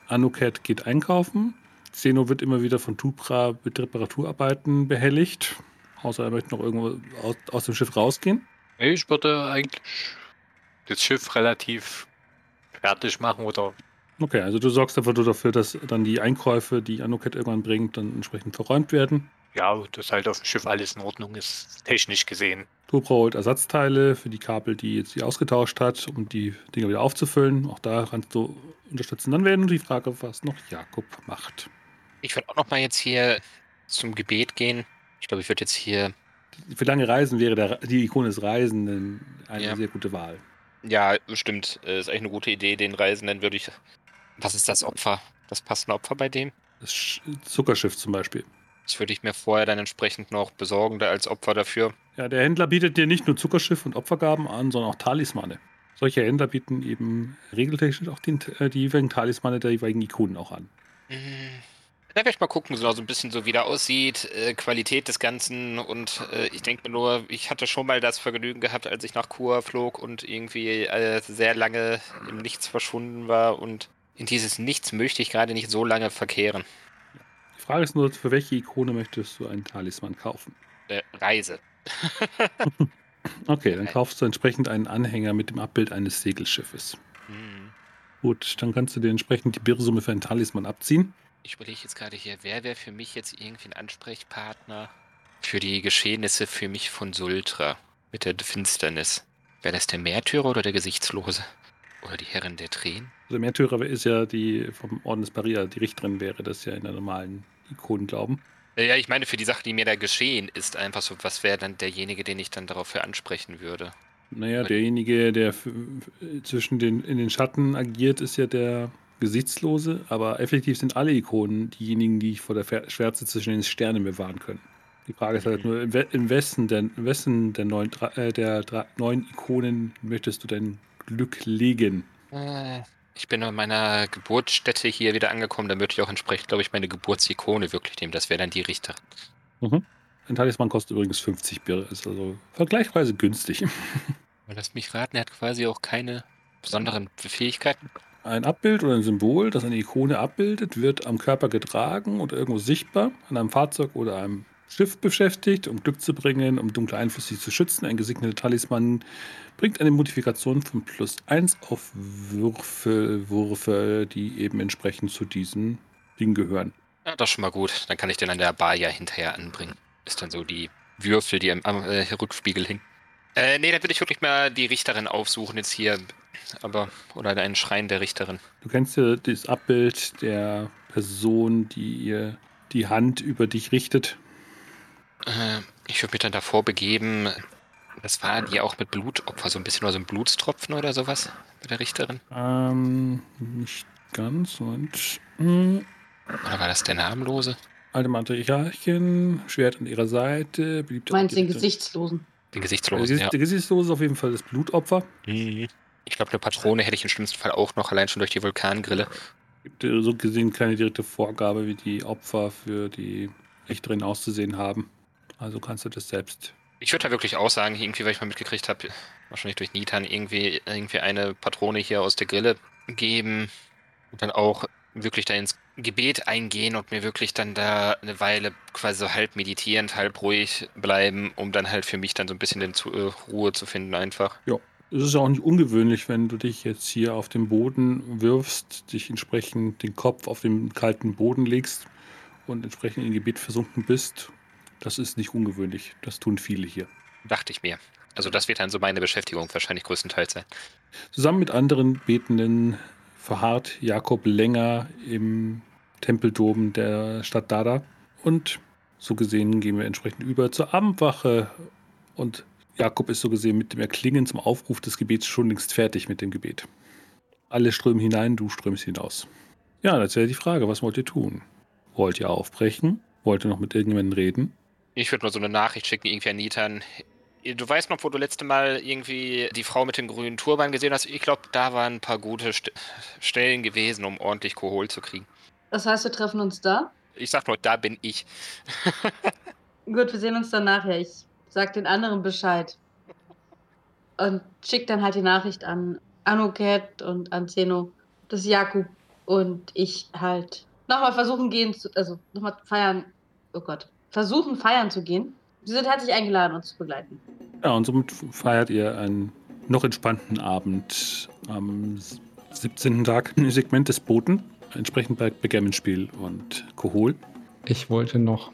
Anuket geht einkaufen. Zeno wird immer wieder von Tupra mit Reparaturarbeiten behelligt. Außer er möchte noch irgendwo aus, aus dem Schiff rausgehen. Nee, Ich würde eigentlich das Schiff relativ fertig machen oder Okay, also du sorgst einfach nur dafür, dass dann die Einkäufe, die Anuket irgendwann bringt, dann entsprechend verräumt werden. ja, dass halt auf dem Schiff alles in Ordnung ist, technisch gesehen. Tubra holt Ersatzteile für die Kabel, die jetzt sie ausgetauscht hat, um die Dinger wieder aufzufüllen. Auch da kannst du unterstützen. Dann werden die Frage, was noch Jakob macht. Ich würde auch noch mal jetzt hier zum Gebet gehen. Ich glaube, ich würde jetzt hier. Für lange Reisen wäre der, die Ikone des Reisenden eine Ja. sehr gute Wahl. Ja, stimmt. Äh, Ist eigentlich eine gute Idee. Den Reisenden würde ich. Was ist das Opfer? Das passende Opfer bei dem? Das Sch- Zuckerschiff zum Beispiel. Das würde ich mir vorher dann entsprechend noch besorgen, da als Opfer dafür. Ja, der Händler bietet dir nicht nur Zuckerschiff und Opfergaben an, sondern auch Talismane. Solche Händler bieten eben regeltechnisch auch den, äh, die jeweiligen Talismane der jeweiligen Ikonen auch an. Hm, Da werde ich mal gucken, so ein bisschen so wie der aussieht, äh, Qualität des Ganzen und äh, ich denke mir nur, ich hatte schon mal das Vergnügen gehabt, als ich nach Kur flog und irgendwie äh, sehr lange im Nichts verschwunden war und in dieses Nichts möchte ich gerade nicht so lange verkehren. Die Frage ist nur, für welche Ikone möchtest du einen Talisman kaufen? Äh, Reise. [LAUGHS] Okay, dann Okay. kaufst du entsprechend einen Anhänger mit dem Abbild eines Segelschiffes. Hm. Gut, dann kannst du dir entsprechend die Birrsumme für einen Talisman abziehen. Ich überlege jetzt gerade hier, wer wäre für mich jetzt irgendwie ein Ansprechpartner für die Geschehnisse für mich von Sultra mit der Finsternis? Wäre das der Märtyrer oder der Gesichtslose? Oder die Herrin der Tränen? Also Märtyrer ist ja die vom Orden des Paria, die Richterin wäre das ja in der normalen Ikonenglauben. Äh, Ja, ich meine für die Sache, die mir da geschehen ist, einfach so, was wäre dann derjenige, den ich dann daraufhin ansprechen würde? Naja, derjenige, der zwischen den, in den Schatten agiert, ist ja der Gesichtslose, aber effektiv sind alle Ikonen diejenigen, die vor der Schwärze zwischen den Sternen bewahren können. Die Frage ist halt nur, in, we in wessen, der, in wessen der, neun, Dra- äh, der neun Ikonen möchtest du dein Glück legen? Äh, Ich bin an meiner Geburtsstätte hier wieder angekommen, da möchte ich auch entsprechend, glaube ich, meine Geburtsikone wirklich nehmen. Das wäre dann die Richterin. Ein Talisman kostet übrigens 50 Birr, ist also vergleichsweise günstig. [LAUGHS] Lass mich raten, er hat quasi auch keine besonderen Fähigkeiten. Ein Abbild oder ein Symbol, das eine Ikone abbildet, wird am Körper getragen oder irgendwo sichtbar, an einem Fahrzeug oder einem Schiff beschäftigt, um Glück zu bringen, um dunkle Einflüsse zu schützen. Ein gesegneter Talisman bringt eine Modifikation von plus 1 auf Würfel, Würfe, die eben entsprechend zu diesen Dingen gehören. Ja, das ist schon mal gut. Dann kann ich den an der Bar ja hinterher anbringen. Ist dann so die Würfel, die am, am äh, Rückspiegel hingen. Äh, nee, da würde ich wirklich mal die Richterin aufsuchen jetzt hier. Aber, oder einen Schrein der Richterin. Du kennst ja das Abbild der Person, die ihr die Hand über dich richtet. Äh, ich würde mich dann davor begeben. Das war die auch mit Blutopfer, so ein bisschen oder so ein Blutstropfen oder sowas bei der Richterin. Ähm, nicht ganz. Und, hm, Oder war das der Namenlose? alte Matriarchin, Schwert an ihrer Seite. beliebte Meinst den. Gesichtslosen? Den Der, Gesichtslosen, Gesicht, ja. der Gesichtslose ist auf jeden Fall das Blutopfer. Mhm. Ich glaube, eine Patrone hätte ich im schlimmsten Fall auch noch, allein schon durch die Vulkangrille. Gibt so gesehen keine direkte Vorgabe, wie die Opfer für die Richterin auszusehen haben. Also kannst du das selbst. Ich würde da wirklich auch sagen, irgendwie, weil ich mal mitgekriegt habe, wahrscheinlich durch Nitan, irgendwie, irgendwie eine Patrone hier aus der Grille geben und dann auch wirklich da ins Gebet eingehen und mir wirklich dann da eine Weile quasi so halb meditierend, halb ruhig bleiben, um dann halt für mich dann so ein bisschen zu, äh, Ruhe zu finden einfach. Es ist auch nicht ungewöhnlich, wenn du dich jetzt hier auf den Boden wirfst, dich entsprechend den Kopf auf den kalten Boden legst und entsprechend in Gebet versunken bist. Das ist nicht ungewöhnlich. Das tun viele hier. Dachte ich mir. Also das wird dann so meine Beschäftigung wahrscheinlich größtenteils sein. Zusammen mit anderen Betenden verharrt Jakob länger im Tempeldom der Stadt Dada. Und so gesehen gehen wir entsprechend über zur Abendwache. Und Jakob ist so gesehen mit dem Erklingen zum Aufruf des Gebets schon längst fertig mit dem Gebet. Alle strömen hinein, du strömst hinaus. Ja, das wäre die Frage, was wollt ihr tun? Wollt ihr aufbrechen? Wollt ihr noch mit irgendjemandem reden? Ich würde nur so eine Nachricht schicken, irgendwie an Nitan. Du weißt noch, wo du letzte Mal irgendwie die Frau mit dem grünen Turban gesehen hast? Ich glaube, da waren ein paar gute St Stellen gewesen, um ordentlich Kohol zu kriegen. Das heißt, wir treffen uns da? Ich sag nur, da bin ich. [LAUGHS] Gut, wir sehen uns dann nachher. Ich sag den anderen Bescheid. Und schick dann halt die Nachricht an Anuket und an Zeno, dass Jakub und ich halt nochmal versuchen gehen zu, also nochmal feiern, oh Gott, versuchen feiern zu gehen. Sie sind herzlich eingeladen, uns zu begleiten. Ja, und somit feiert ihr einen noch entspannten Abend am 17. Tag im Segment des Boten, entsprechend bei Backgammon-Spiel und Kohol. Ich wollte noch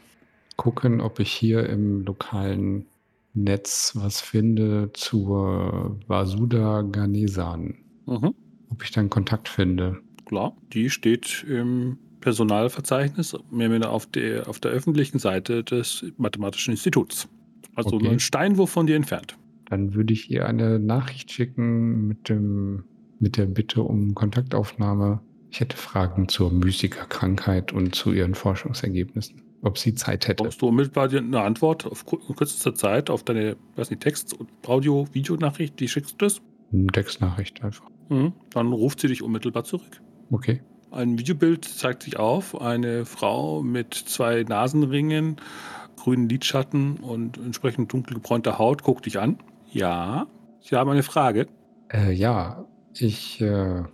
gucken, ob ich hier im lokalen Netz was finde zur Vasuda Ganesan. Mhm. Ob ich dann Kontakt finde. Klar, die steht im Personalverzeichnis, mehr oder weniger auf der, auf der öffentlichen Seite des Mathematischen Instituts. Also Okay. nur ein Steinwurf von dir entfernt. Dann würde ich ihr eine Nachricht schicken mit, dem, mit der Bitte um Kontaktaufnahme. Ich hätte Fragen zur Mystikerkrankheit und zu ihren Forschungsergebnissen. Ob sie Zeit hätte. Brauchst du unmittelbar eine Antwort auf kürzester Zeit auf deine, weiß nicht, Text-, Audio-, Videonachricht, die schickst du das? Eine Textnachricht einfach. Mhm. Dann ruft sie dich unmittelbar zurück. Okay. Ein Videobild zeigt sich auf, eine Frau mit zwei Nasenringen, grünen Lidschatten und entsprechend dunkel gebräunter Haut guckt dich an. Ja, Sie haben eine Frage. Äh, ja, ich, äh,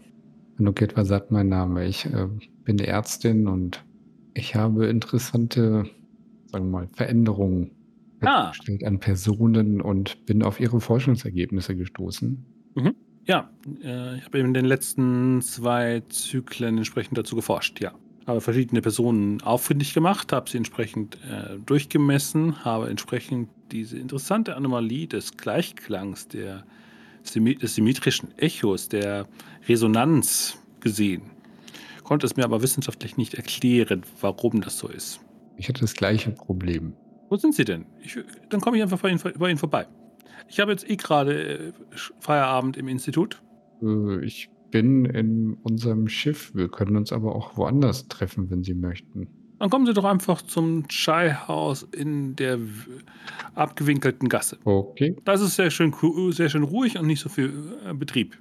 Nuket sagt mein Name. Ich äh, bin Ärztin und ich habe interessante, sagen wir mal, Veränderungen Ah. an Personen und bin auf ihre Forschungsergebnisse gestoßen. Ja, äh, ich habe in den letzten zwei Zyklen entsprechend dazu geforscht, ja. Habe verschiedene Personen auffindig gemacht, habe sie entsprechend äh, durchgemessen, habe entsprechend diese interessante Anomalie des Gleichklangs, der, des symmetrischen Echos, der Resonanz gesehen. Konnte es mir aber wissenschaftlich nicht erklären, warum das so ist. Ich hatte das gleiche Problem. Wo sind Sie denn? Ich, dann komme ich einfach bei Ihnen, bei Ihnen vorbei. Ich habe jetzt eh gerade äh, Feierabend im Institut. Äh, ich bin in unserem Schiff. Wir können uns aber auch woanders treffen, wenn Sie möchten. Dann kommen Sie doch einfach zum Chai-Haus in der abgewinkelten Gasse. Okay, Das ist sehr schön, sehr schön ruhig und nicht so viel äh, Betrieb.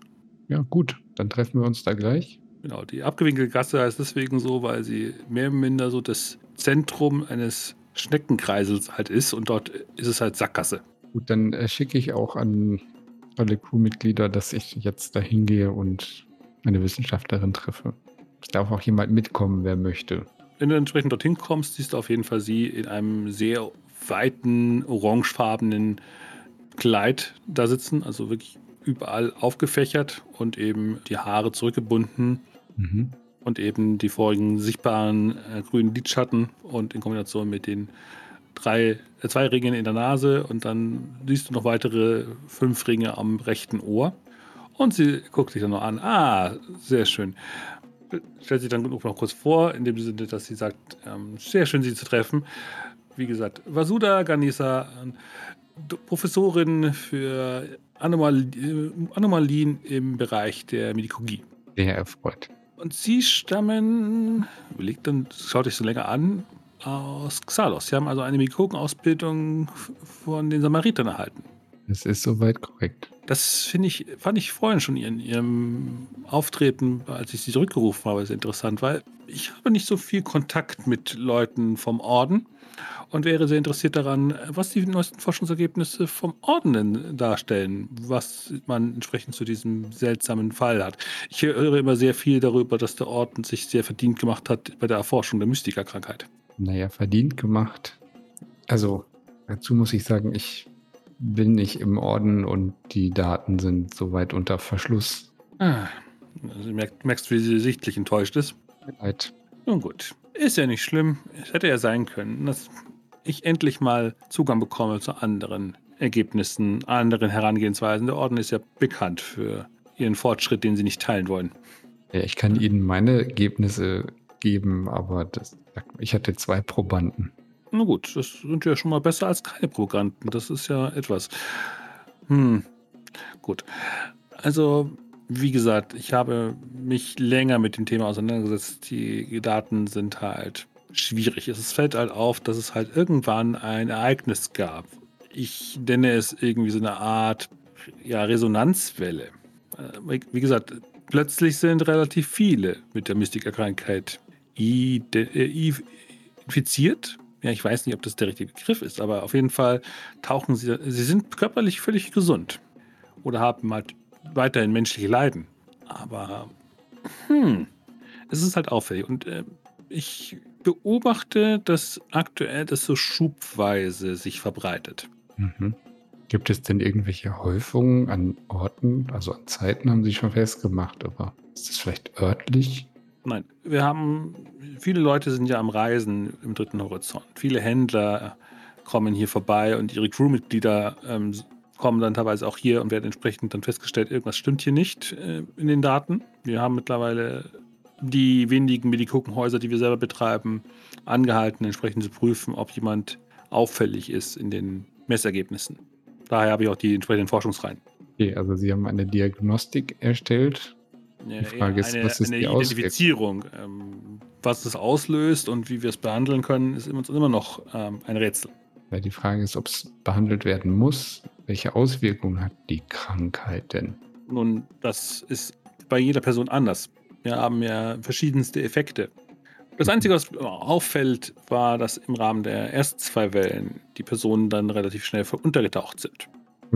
ja gut. Dann treffen wir uns da gleich. Genau, die abgewinkelte Gasse heißt deswegen so, weil sie mehr oder minder so das Zentrum eines Schneckenkreisels halt ist und dort ist es halt Sackgasse. Gut, dann äh, schicke ich auch an alle Crewmitglieder, dass ich jetzt dahin gehe und eine Wissenschaftlerin treffe. Es darf auch jemand mitkommen, wer möchte. Wenn du entsprechend dorthin kommst, siehst du auf jeden Fall sie in einem sehr weiten, orangefarbenen Kleid da sitzen, also wirklich überall aufgefächert und eben die Haare zurückgebunden Mhm. und eben die vorigen sichtbaren äh, grünen Lidschatten und in Kombination mit den drei, äh, zwei Ringen in der Nase und dann siehst du noch weitere fünf Ringe am rechten Ohr. Und sie guckt dich dann noch an. Ah, sehr schön. Stellt sich dann noch kurz vor, in dem Sinne, dass sie sagt, ähm, sehr schön, Sie zu treffen. Wie gesagt, Vasuda Ganesa, äh, D- Professorin für Anomal äh, Anomalien im Bereich der Medikologie. Sehr erfreut. Und sie stammen, überlegt dann, schaut euch so länger an, aus Xalos. Sie haben also eine Medikogenausbildung f- von den Samaritern erhalten. Es ist soweit korrekt. Das finde ich, fand ich vorhin schon in ihrem Auftreten, als ich sie zurückgerufen habe, sehr interessant, weil ich habe nicht so viel Kontakt mit Leuten vom Orden und wäre sehr interessiert daran, was die neuesten Forschungsergebnisse vom Orden denn darstellen, was man entsprechend zu diesem seltsamen Fall hat. Ich höre immer sehr viel darüber, dass der Orden sich sehr verdient gemacht hat bei der Erforschung der Mystikerkrankheit. Naja, verdient gemacht. Also, dazu muss ich sagen, ich bin nicht im Orden und die Daten sind soweit unter Verschluss. Ah, also du merkst, merkst, wie sie sichtlich enttäuscht ist. Leid. Nun gut, ist ja nicht schlimm. Es hätte ja sein können, dass ich endlich mal Zugang bekomme zu anderen Ergebnissen, anderen Herangehensweisen. Der Orden ist ja bekannt für ihren Fortschritt, den sie nicht teilen wollen. Ja, ich kann Ihnen meine Ergebnisse geben, aber das, ich hatte zwei Probanden. Na gut, das sind ja schon mal besser als keine Programmanten. Das ist ja etwas. Hm, gut. Also, wie gesagt, ich habe mich länger mit dem Thema auseinandergesetzt. Die Daten sind halt schwierig. Es fällt halt auf, dass es halt irgendwann ein Ereignis gab. Ich nenne es irgendwie so eine Art ja, Resonanzwelle. Äh, Wie gesagt, plötzlich sind relativ viele mit der Mystikerkrankheit äh, infiziert. Ja, ich weiß nicht, ob das der richtige Begriff ist, aber auf jeden Fall tauchen sie, sie sind körperlich völlig gesund oder haben halt weiterhin menschliche Leiden. Aber hm, es ist halt auffällig und äh, ich beobachte, dass aktuell das so schubweise sich verbreitet. Mhm. Gibt es denn irgendwelche Häufungen an Orten, also an Zeiten haben Sie schon festgemacht, aber ist das vielleicht örtlich? Nein, wir haben, viele Leute sind ja am Reisen im dritten Horizont. Viele Händler kommen hier vorbei und ihre Crewmitglieder ähm, kommen dann teilweise auch hier und werden entsprechend dann festgestellt, irgendwas stimmt hier nicht äh, in den Daten. Wir haben mittlerweile die wenigen Medikokenhäuser, die wir selber betreiben, angehalten, entsprechend zu prüfen, ob jemand auffällig ist in den Messergebnissen. Daher habe ich auch die entsprechenden Forschungsreihen. Okay, also Sie haben eine Diagnostik erstellt. Ja, Die Frage ist, eine, was ist eine die? Identifizierung. Ähm, was das auslöst und wie wir es behandeln können, ist uns immer noch ähm, ein Rätsel. Ja, die Frage ist, ob es behandelt werden muss. Welche Auswirkungen hat die Krankheit denn? Nun, das ist bei jeder Person anders. Wir haben ja verschiedenste Effekte. Das Einzige, was auffällt, war, dass im Rahmen der ersten zwei Wellen die Personen dann relativ schnell untergetaucht sind.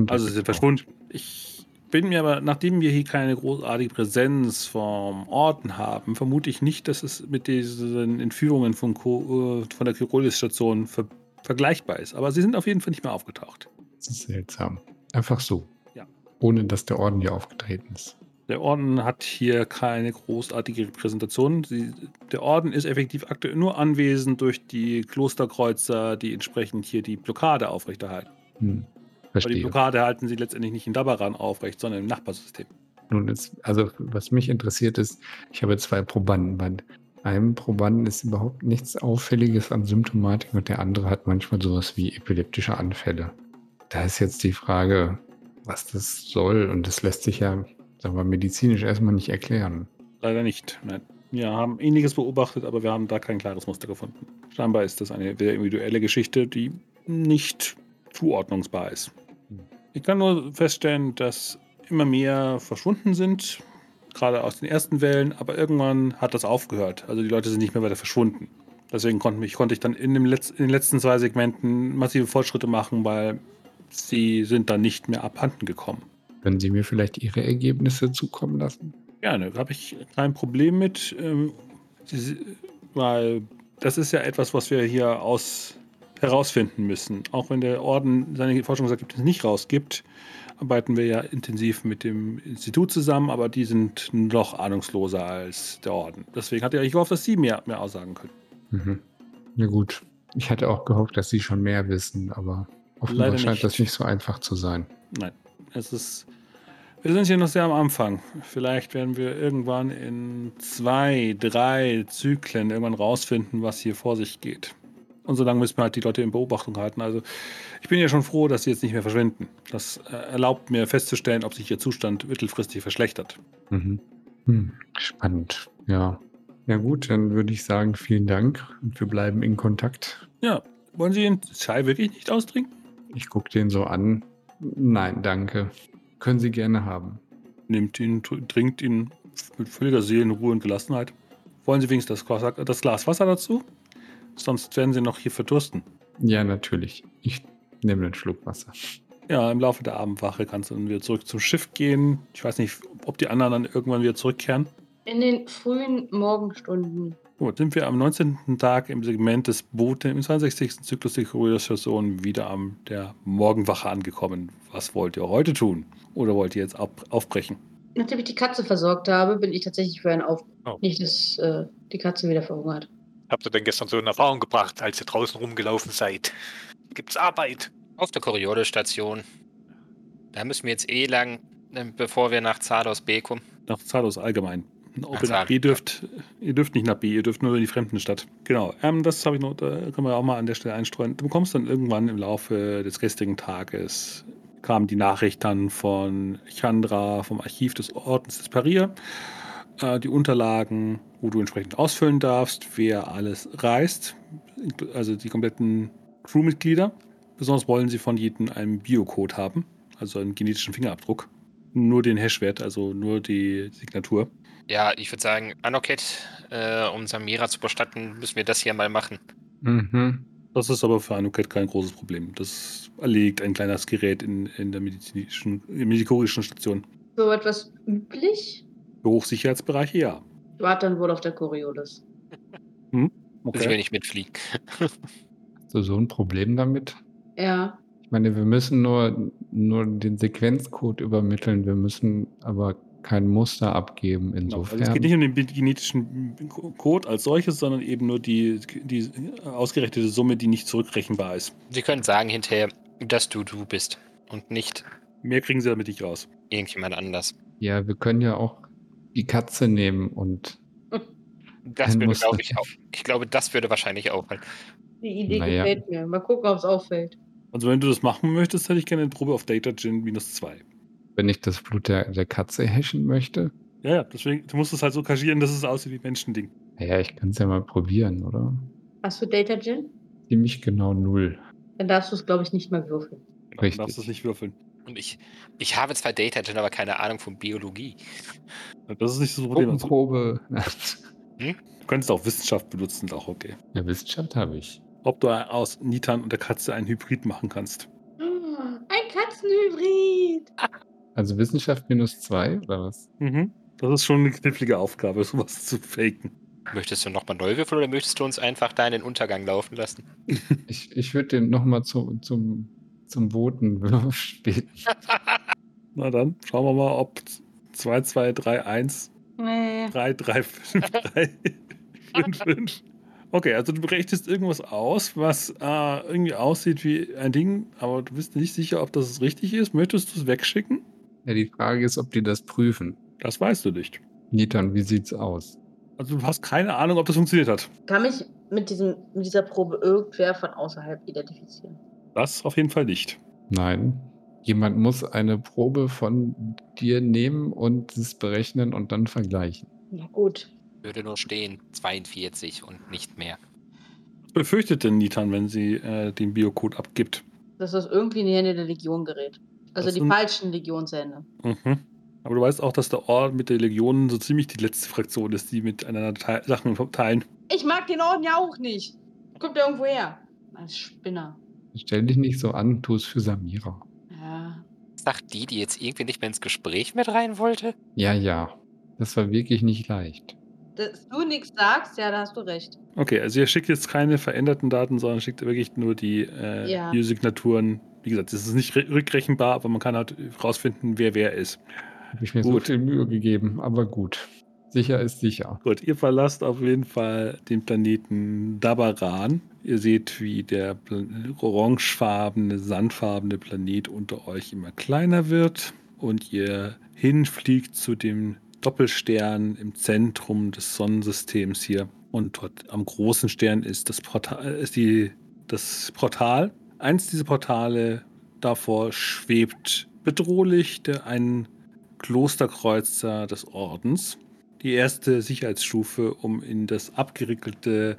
Also sie sind verschwunden. Ich bin mir aber, nachdem wir hier keine großartige Präsenz vom Orten haben, vermute ich nicht, dass es mit diesen Entführungen von, Ko äh, von der Kyrolis-Station ver vergleichbar ist. Aber sie sind auf jeden Fall nicht mehr aufgetaucht. Das ist seltsam. Einfach so. Ja. Ohne dass der Orden hier aufgetreten ist. Der Orden hat hier keine großartige Repräsentation. Sie, der Orden ist effektiv aktuell nur anwesend durch die Klosterkreuzer, die entsprechend hier die Blockade aufrechterhalten. Hm. Aber die Verstehe. Blockade halten sie letztendlich nicht in Dabaran aufrecht, sondern im Nachbarsystem. Nun ist, also was mich interessiert ist, ich habe zwei Probanden. Bei einem Probanden ist überhaupt nichts Auffälliges an Symptomatik und der andere hat manchmal sowas wie epileptische Anfälle. Da ist jetzt die Frage, was das soll und das lässt sich ja, sagen wir, medizinisch erstmal nicht erklären. Leider nicht. Nein. Wir haben ähnliches beobachtet, aber wir haben da kein klares Muster gefunden. Scheinbar ist das eine sehr individuelle Geschichte, die nicht zuordnungsbar ist. Ich kann nur feststellen, dass immer mehr verschwunden sind, gerade aus den ersten Wellen, aber irgendwann hat das aufgehört. Also die Leute sind nicht mehr weiter verschwunden. Deswegen konnte, mich, konnte ich dann in, Letz-, in den letzten zwei Segmenten massive Fortschritte machen, weil sie sind dann nicht mehr abhanden gekommen. Können Sie mir vielleicht Ihre Ergebnisse zukommen lassen? Gerne, habe ich kein Problem mit, ähm, weil das ist ja etwas, was wir hier aus herausfinden müssen. Auch wenn der Orden seine Forschungsergebnisse nicht rausgibt, arbeiten wir ja intensiv mit dem Institut zusammen, aber die sind noch ahnungsloser als der Orden. Deswegen hatte ich gehofft, dass Sie mehr, mehr aussagen können. Mhm. Na gut. Ich hatte auch gehofft, dass Sie schon mehr wissen, aber offenbar Leider scheint nicht. das nicht so einfach zu sein. Nein, es ist. Wir sind hier noch sehr am Anfang. Vielleicht werden wir irgendwann in zwei, drei Zyklen irgendwann rausfinden, was hier vor sich geht. Und solange müssen wir halt die Leute in Beobachtung halten. Also ich bin ja schon froh, dass sie jetzt nicht mehr verschwinden. Das äh, erlaubt mir festzustellen, ob sich ihr Zustand mittelfristig verschlechtert. Mhm. Hm, spannend, ja. Ja gut, dann würde ich sagen, vielen Dank und wir bleiben in Kontakt. Ja, wollen Sie den Chai wirklich nicht austrinken? Ich gucke den so an. Nein, danke. Können Sie gerne haben. Nimmt ihn, tr- trinkt ihn mit völliger Seelenruhe und Gelassenheit. Wollen Sie wenigstens das Glas, das Glas Wasser dazu? Sonst werden Sie noch hier verdursten. Ja, natürlich. Ich nehme einen Schluck Wasser. Ja, im Laufe der Abendwache kannst du dann wieder zurück zum Schiff gehen. Ich weiß nicht, ob die anderen dann irgendwann wieder zurückkehren. In den frühen Morgenstunden. Gut, sind wir am 19. Tag im Segment des Boote im 62. Zyklus der Kuriostation wieder am der Morgenwache angekommen. Was wollt ihr heute tun? Oder wollt ihr jetzt ab, aufbrechen? Nachdem ich die Katze versorgt habe, bin ich tatsächlich für einen Auf. Oh. Nicht, dass äh, die Katze wieder verhungert. Habt ihr denn gestern so in Erfahrung gebracht, als ihr draußen rumgelaufen seid? Gibt's Arbeit? Auf der Coriolis-Station. Da müssen wir jetzt eh lang, äh, bevor wir nach Zardos B kommen. Nach Zados allgemein. Ob ihr nach. B dürft, ihr dürft nicht nach B, ihr dürft nur in die Fremdenstadt. Genau, ähm, das habe ich noch, da können wir auch mal an der Stelle einstreuen. Du bekommst dann irgendwann im Laufe des gestrigen Tages, kam die Nachricht dann von Chandra, vom Archiv des Ordens des Parir, äh, die Unterlagen, wo du entsprechend ausfüllen darfst, wer alles reist, also die kompletten Crewmitglieder. Besonders wollen sie von jedem einen Biocode haben, also einen genetischen Fingerabdruck. Nur den Hashwert, also nur die Signatur. Ja, ich würde sagen, Anoket, äh, um Samira zu bestatten, müssen wir das hier mal machen. Mhm. Das ist aber für Anuket kein großes Problem. Das erlegt ein kleines Gerät in, in der medizinischen, medikorischen Station. So etwas üblich? Hochsicherheitsbereiche ja. Ich warte dann wohl auf der Coriolis. Also ich will nicht mitfliegen. Hast du so ein Problem damit? Ja. Ich meine, wir müssen nur, nur den Sequenzcode übermitteln, wir müssen aber kein Muster abgeben. Genau. Also Insofern. es geht nicht um den genetischen Code als solches, sondern eben nur die, die ausgerechnete Summe, die nicht zurückrechenbar ist. Sie können sagen hinterher, dass du du bist und nicht Mehr kriegen sie damit nicht raus. irgendjemand anders. ja, wir können ja auch die Katze nehmen und Das würde, glaube ich, auch. Ich glaube, das würde wahrscheinlich auffallen. Die Idee Naja. gefällt mir. Mal gucken, ob es auffällt. Also wenn du das machen möchtest, hätte ich gerne eine Probe auf Data Gin minus 2. wenn ich das Blut der, der Katze hashen möchte, Ja, ja, deswegen, du musst es halt so kaschieren, dass es aussieht wie Menschending. naja, ich kann es ja mal probieren, oder? Hast du Data Gin? Ziemlich genau null. Dann darfst du es, glaube ich, nicht mehr würfeln. Du Richtig. darfst es nicht würfeln. Und ich, ich habe zwar Data Gen, aber keine Ahnung von Biologie. Das ist nicht so das Problem. Also, Gruppenprobe. [LAUGHS] du könntest auch Wissenschaft benutzen, ist auch okay. ja, Wissenschaft habe ich. Ob du aus Nitan und der Katze einen Hybrid machen kannst. Ein Katzenhybrid! Also Wissenschaft minus zwei oder was? Mhm. Das ist schon eine knifflige Aufgabe, [LAUGHS] sowas zu faken. Möchtest du nochmal neu würfeln oder möchtest du uns einfach da in den Untergang laufen lassen? Ich, ich würde den nochmal zu, zum, zum Voten spielen. [LAUGHS] Na dann, schauen wir mal, ob 2, 2, 3, 1, Nee. 3, 3, 5, 3, 5, 5. Okay, also du berechnest irgendwas aus, was äh, irgendwie aussieht wie ein Ding, aber du bist nicht sicher, ob das richtig ist. Möchtest du es wegschicken? Ja, die Frage ist, ob die das prüfen. Das weißt du nicht. Nitan, wie sieht's aus? Also du hast keine Ahnung, ob das funktioniert hat. Kann mich mit, diesem, mit dieser Probe irgendwer von außerhalb identifizieren? Das auf jeden Fall nicht. Nein. Jemand muss eine Probe von dir nehmen und es berechnen und dann vergleichen. Ja, gut. Würde nur stehen 42 und nicht mehr. Was befürchtet denn Nitan, wenn sie äh, den Biocode abgibt? Dass das irgendwie in die Hände der Legion gerät. Also Das die sind- falschen Legionshände. Mhm. Aber du weißt auch, dass der Orden mit der Legion so ziemlich die letzte Fraktion ist, die miteinander te Sachen teilen. Ich mag den Orden ja auch nicht. Kommt der irgendwo her? Als Spinner. Stell dich nicht so an, tu es für Samira. Ja. Sagt die, die jetzt irgendwie nicht mehr ins Gespräch mit rein wollte? Ja, ja. Das war wirklich nicht leicht. Dass du nichts sagst, ja, da hast du recht. Okay, also ihr schickt jetzt keine veränderten Daten, sondern schickt wirklich nur die äh, Ja. Biosignaturen. Wie gesagt, das ist nicht re- rückrechenbar, aber man kann halt rausfinden, wer wer ist. Habe ich mir so Gut. viel Mühe gegeben, aber gut. Sicher ist sicher. Gut, ihr verlasst auf jeden Fall den Planeten Dabaran. Ihr seht, wie der orangefarbene, sandfarbene Planet unter euch immer kleiner wird und ihr hinfliegt zu dem Doppelstern im Zentrum des Sonnensystems hier. Und dort am großen Stern ist das Portal, ist die, das Portal. Eins dieser Portale davor schwebt bedrohlich der ein Klosterkreuzer des Ordens die erste Sicherheitsstufe, um in das abgeriegelte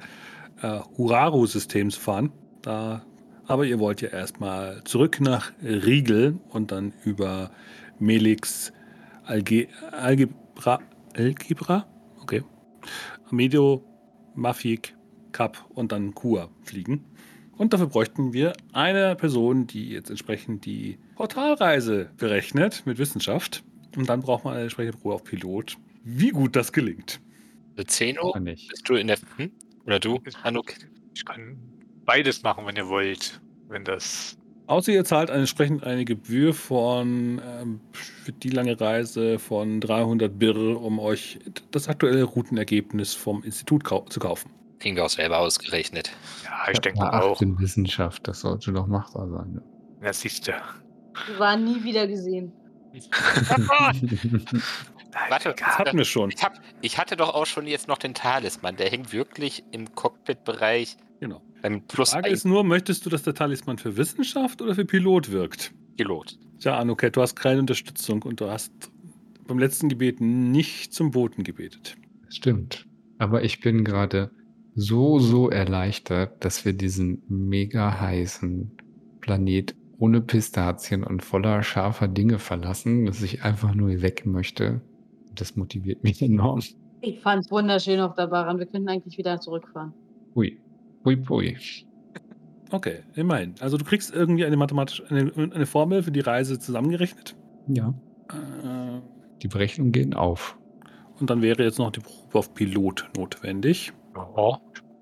äh, Huraru-System zu fahren. Da, aber ihr wollt ja erstmal zurück nach Riegel und dann über Melix Alge Algebra, Algebra? Okay. Medio, Mafik, Kap und dann Kua fliegen. Und dafür bräuchten wir eine Person, die jetzt entsprechend die Portalreise berechnet mit Wissenschaft. Und dann braucht man eine entsprechende Probe auf Pilot. Wie gut das gelingt. Zeno, Kann ich. bist du in der. Hm? Oder du, Anuk? Ich kann beides machen, wenn ihr wollt. Wenn das. Außer ihr zahlt entsprechend eine Gebühr von ähm, für die lange Reise von 300 Birr, um euch das aktuelle Routenergebnis vom Institut kau zu kaufen. Wir auch selber ausgerechnet. Ja, ich denke Ja, auch. in Wissenschaft, das sollte doch machbar sein. Ja, siehst du. Wir waren nie wieder gesehen. [LAUGHS] [LAUGHS] Warte, Das hatten wir schon. Ich, hab, ich hatte doch auch schon jetzt noch den Talisman. Der hängt wirklich im Cockpit-Bereich Genau. beim Die Plus Frage 1 ist nur, möchtest du, dass der Talisman für Wissenschaft oder für Pilot wirkt? Pilot. Tja, Anuket, du hast keine Unterstützung und du hast beim letzten Gebet nicht zum Boten gebetet. Stimmt. Aber ich bin gerade so, so erleichtert, dass wir diesen mega heißen Planet ohne Pistazien und voller scharfer Dinge verlassen, dass ich einfach nur weg möchte. Das motiviert mich [LAUGHS] enorm. Ich fand's wunderschön auf der Baran. Wir könnten eigentlich wieder zurückfahren. Hui. Hui, pui. Okay, immerhin. Also du kriegst irgendwie eine mathematische eine, eine Formel für die Reise zusammengerechnet. Ja. Äh, Die Berechnungen gehen auf. Und dann wäre jetzt noch die Probe auf Pilot notwendig. Ja.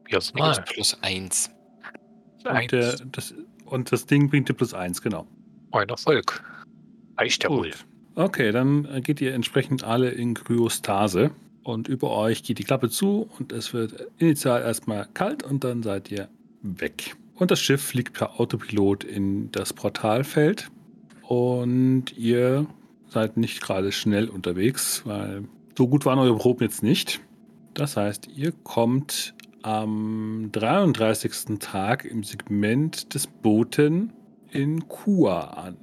Minus mal. plus eins. Und, der, das, und das Ding bringt dir plus eins, genau. Ein Erfolg. Reicht ja wohl. Gut. Okay, dann äh, geht ihr entsprechend alle in Kryostase und über euch geht die Klappe zu und es wird initial erstmal kalt und dann seid ihr weg. Und das Schiff fliegt per Autopilot in das Portalfeld und ihr seid nicht gerade schnell unterwegs, weil so gut waren eure Proben jetzt nicht. Das heißt, ihr kommt am 33. Tag im Segment des Boten in Kua an.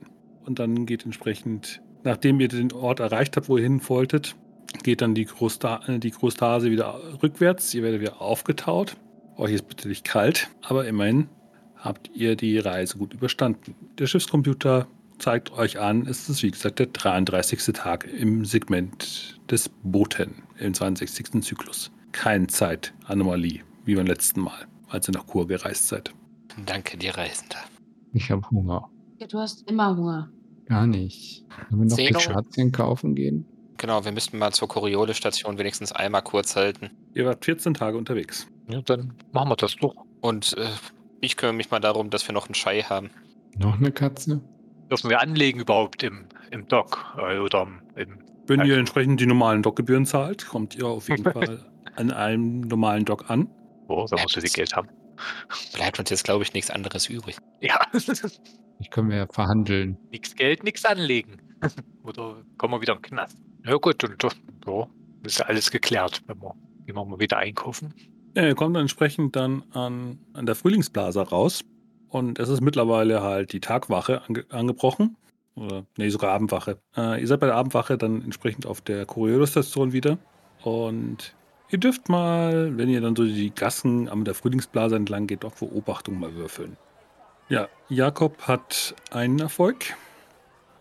Und dann geht entsprechend, nachdem ihr den Ort erreicht habt, wo ihr hin wolltet, geht dann die, Großsta äh, die Großtase wieder rückwärts. Ihr werdet wieder aufgetaut. Euch ist bitterlich kalt, aber immerhin habt ihr die Reise gut überstanden. Der Schiffscomputer zeigt euch an, es ist wie gesagt der 33. Tag im Segment des Boten im 62. Zyklus. Keine Zeitanomalie, wie beim letzten Mal, als ihr nach Kur gereist seid. Danke dir, Reisender. Ich habe Hunger. Ja, du hast immer Hunger. Gar nicht. Können wir noch Zeno? Pistazien kaufen gehen? Genau, wir müssten mal zur Coriolis-Station wenigstens einmal kurz halten. Ihr wart 14 Tage unterwegs. Ja, dann machen wir das doch. Und äh, ich kümmere mich mal darum, dass wir noch einen Schei haben. Noch eine Katze? Dürfen wir anlegen überhaupt im, im Dock äh, oder im. Wenn Also- ihr entsprechend die normalen Dockgebühren zahlt, kommt ihr auf jeden [LAUGHS] Fall an einem normalen Dock an. Oh, da muss ich Geld haben. Bleibt uns jetzt, glaube ich, nichts anderes übrig. Ja. [LAUGHS] Ich können wir ja verhandeln. nix Geld, nix anlegen. [LAUGHS] Oder kommen wir wieder in den Knast. Ja gut, und so ist ja alles geklärt, wenn wir, gehen wir mal wieder einkaufen. Ja, ihr kommt dann entsprechend dann an, an der Frühlingsplaza raus. Und es ist mittlerweile halt die Tagwache ange angebrochen. Oder, nee, sogar Abendwache. Äh, ihr seid bei der Abendwache dann entsprechend auf der Coriolis-Station wieder. Und ihr dürft mal, wenn ihr dann so die Gassen an der Frühlingsplaza entlang geht, auf Beobachtung mal würfeln. Ja, Jakob hat einen Erfolg.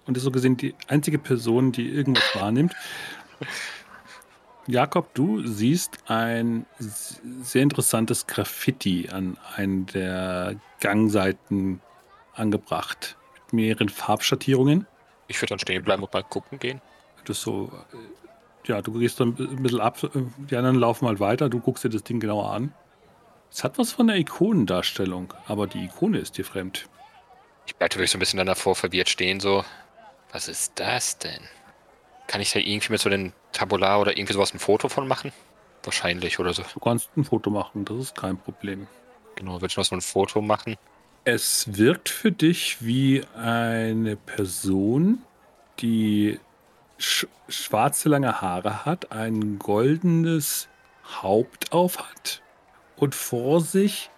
Und ist so gesehen die einzige Person, die irgendwas wahrnimmt. Jakob, du siehst ein sehr interessantes Graffiti an einen der Gangseiten angebracht. Mit mehreren Farbschattierungen. Ich würde dann stehen bleiben und mal gucken gehen. Das so, äh, ja, du gehst dann ein bisschen ab, äh, die anderen laufen halt weiter, du guckst dir das Ding genauer an. Es hat was von der Ikonendarstellung, aber die Ikone ist dir fremd. Ich bleibe wirklich so ein bisschen dann davor verwirrt stehen, so. Was ist das denn? Kann ich da irgendwie mit so einem Tabular oder irgendwie sowas ein Foto von machen? Wahrscheinlich oder so. Du kannst ein Foto machen, das ist kein Problem. Genau, würde ich noch so ein Foto machen. Es wirkt für dich wie eine Person, die sch schwarze lange Haare hat, ein goldenes Haupt auf hat und vor sich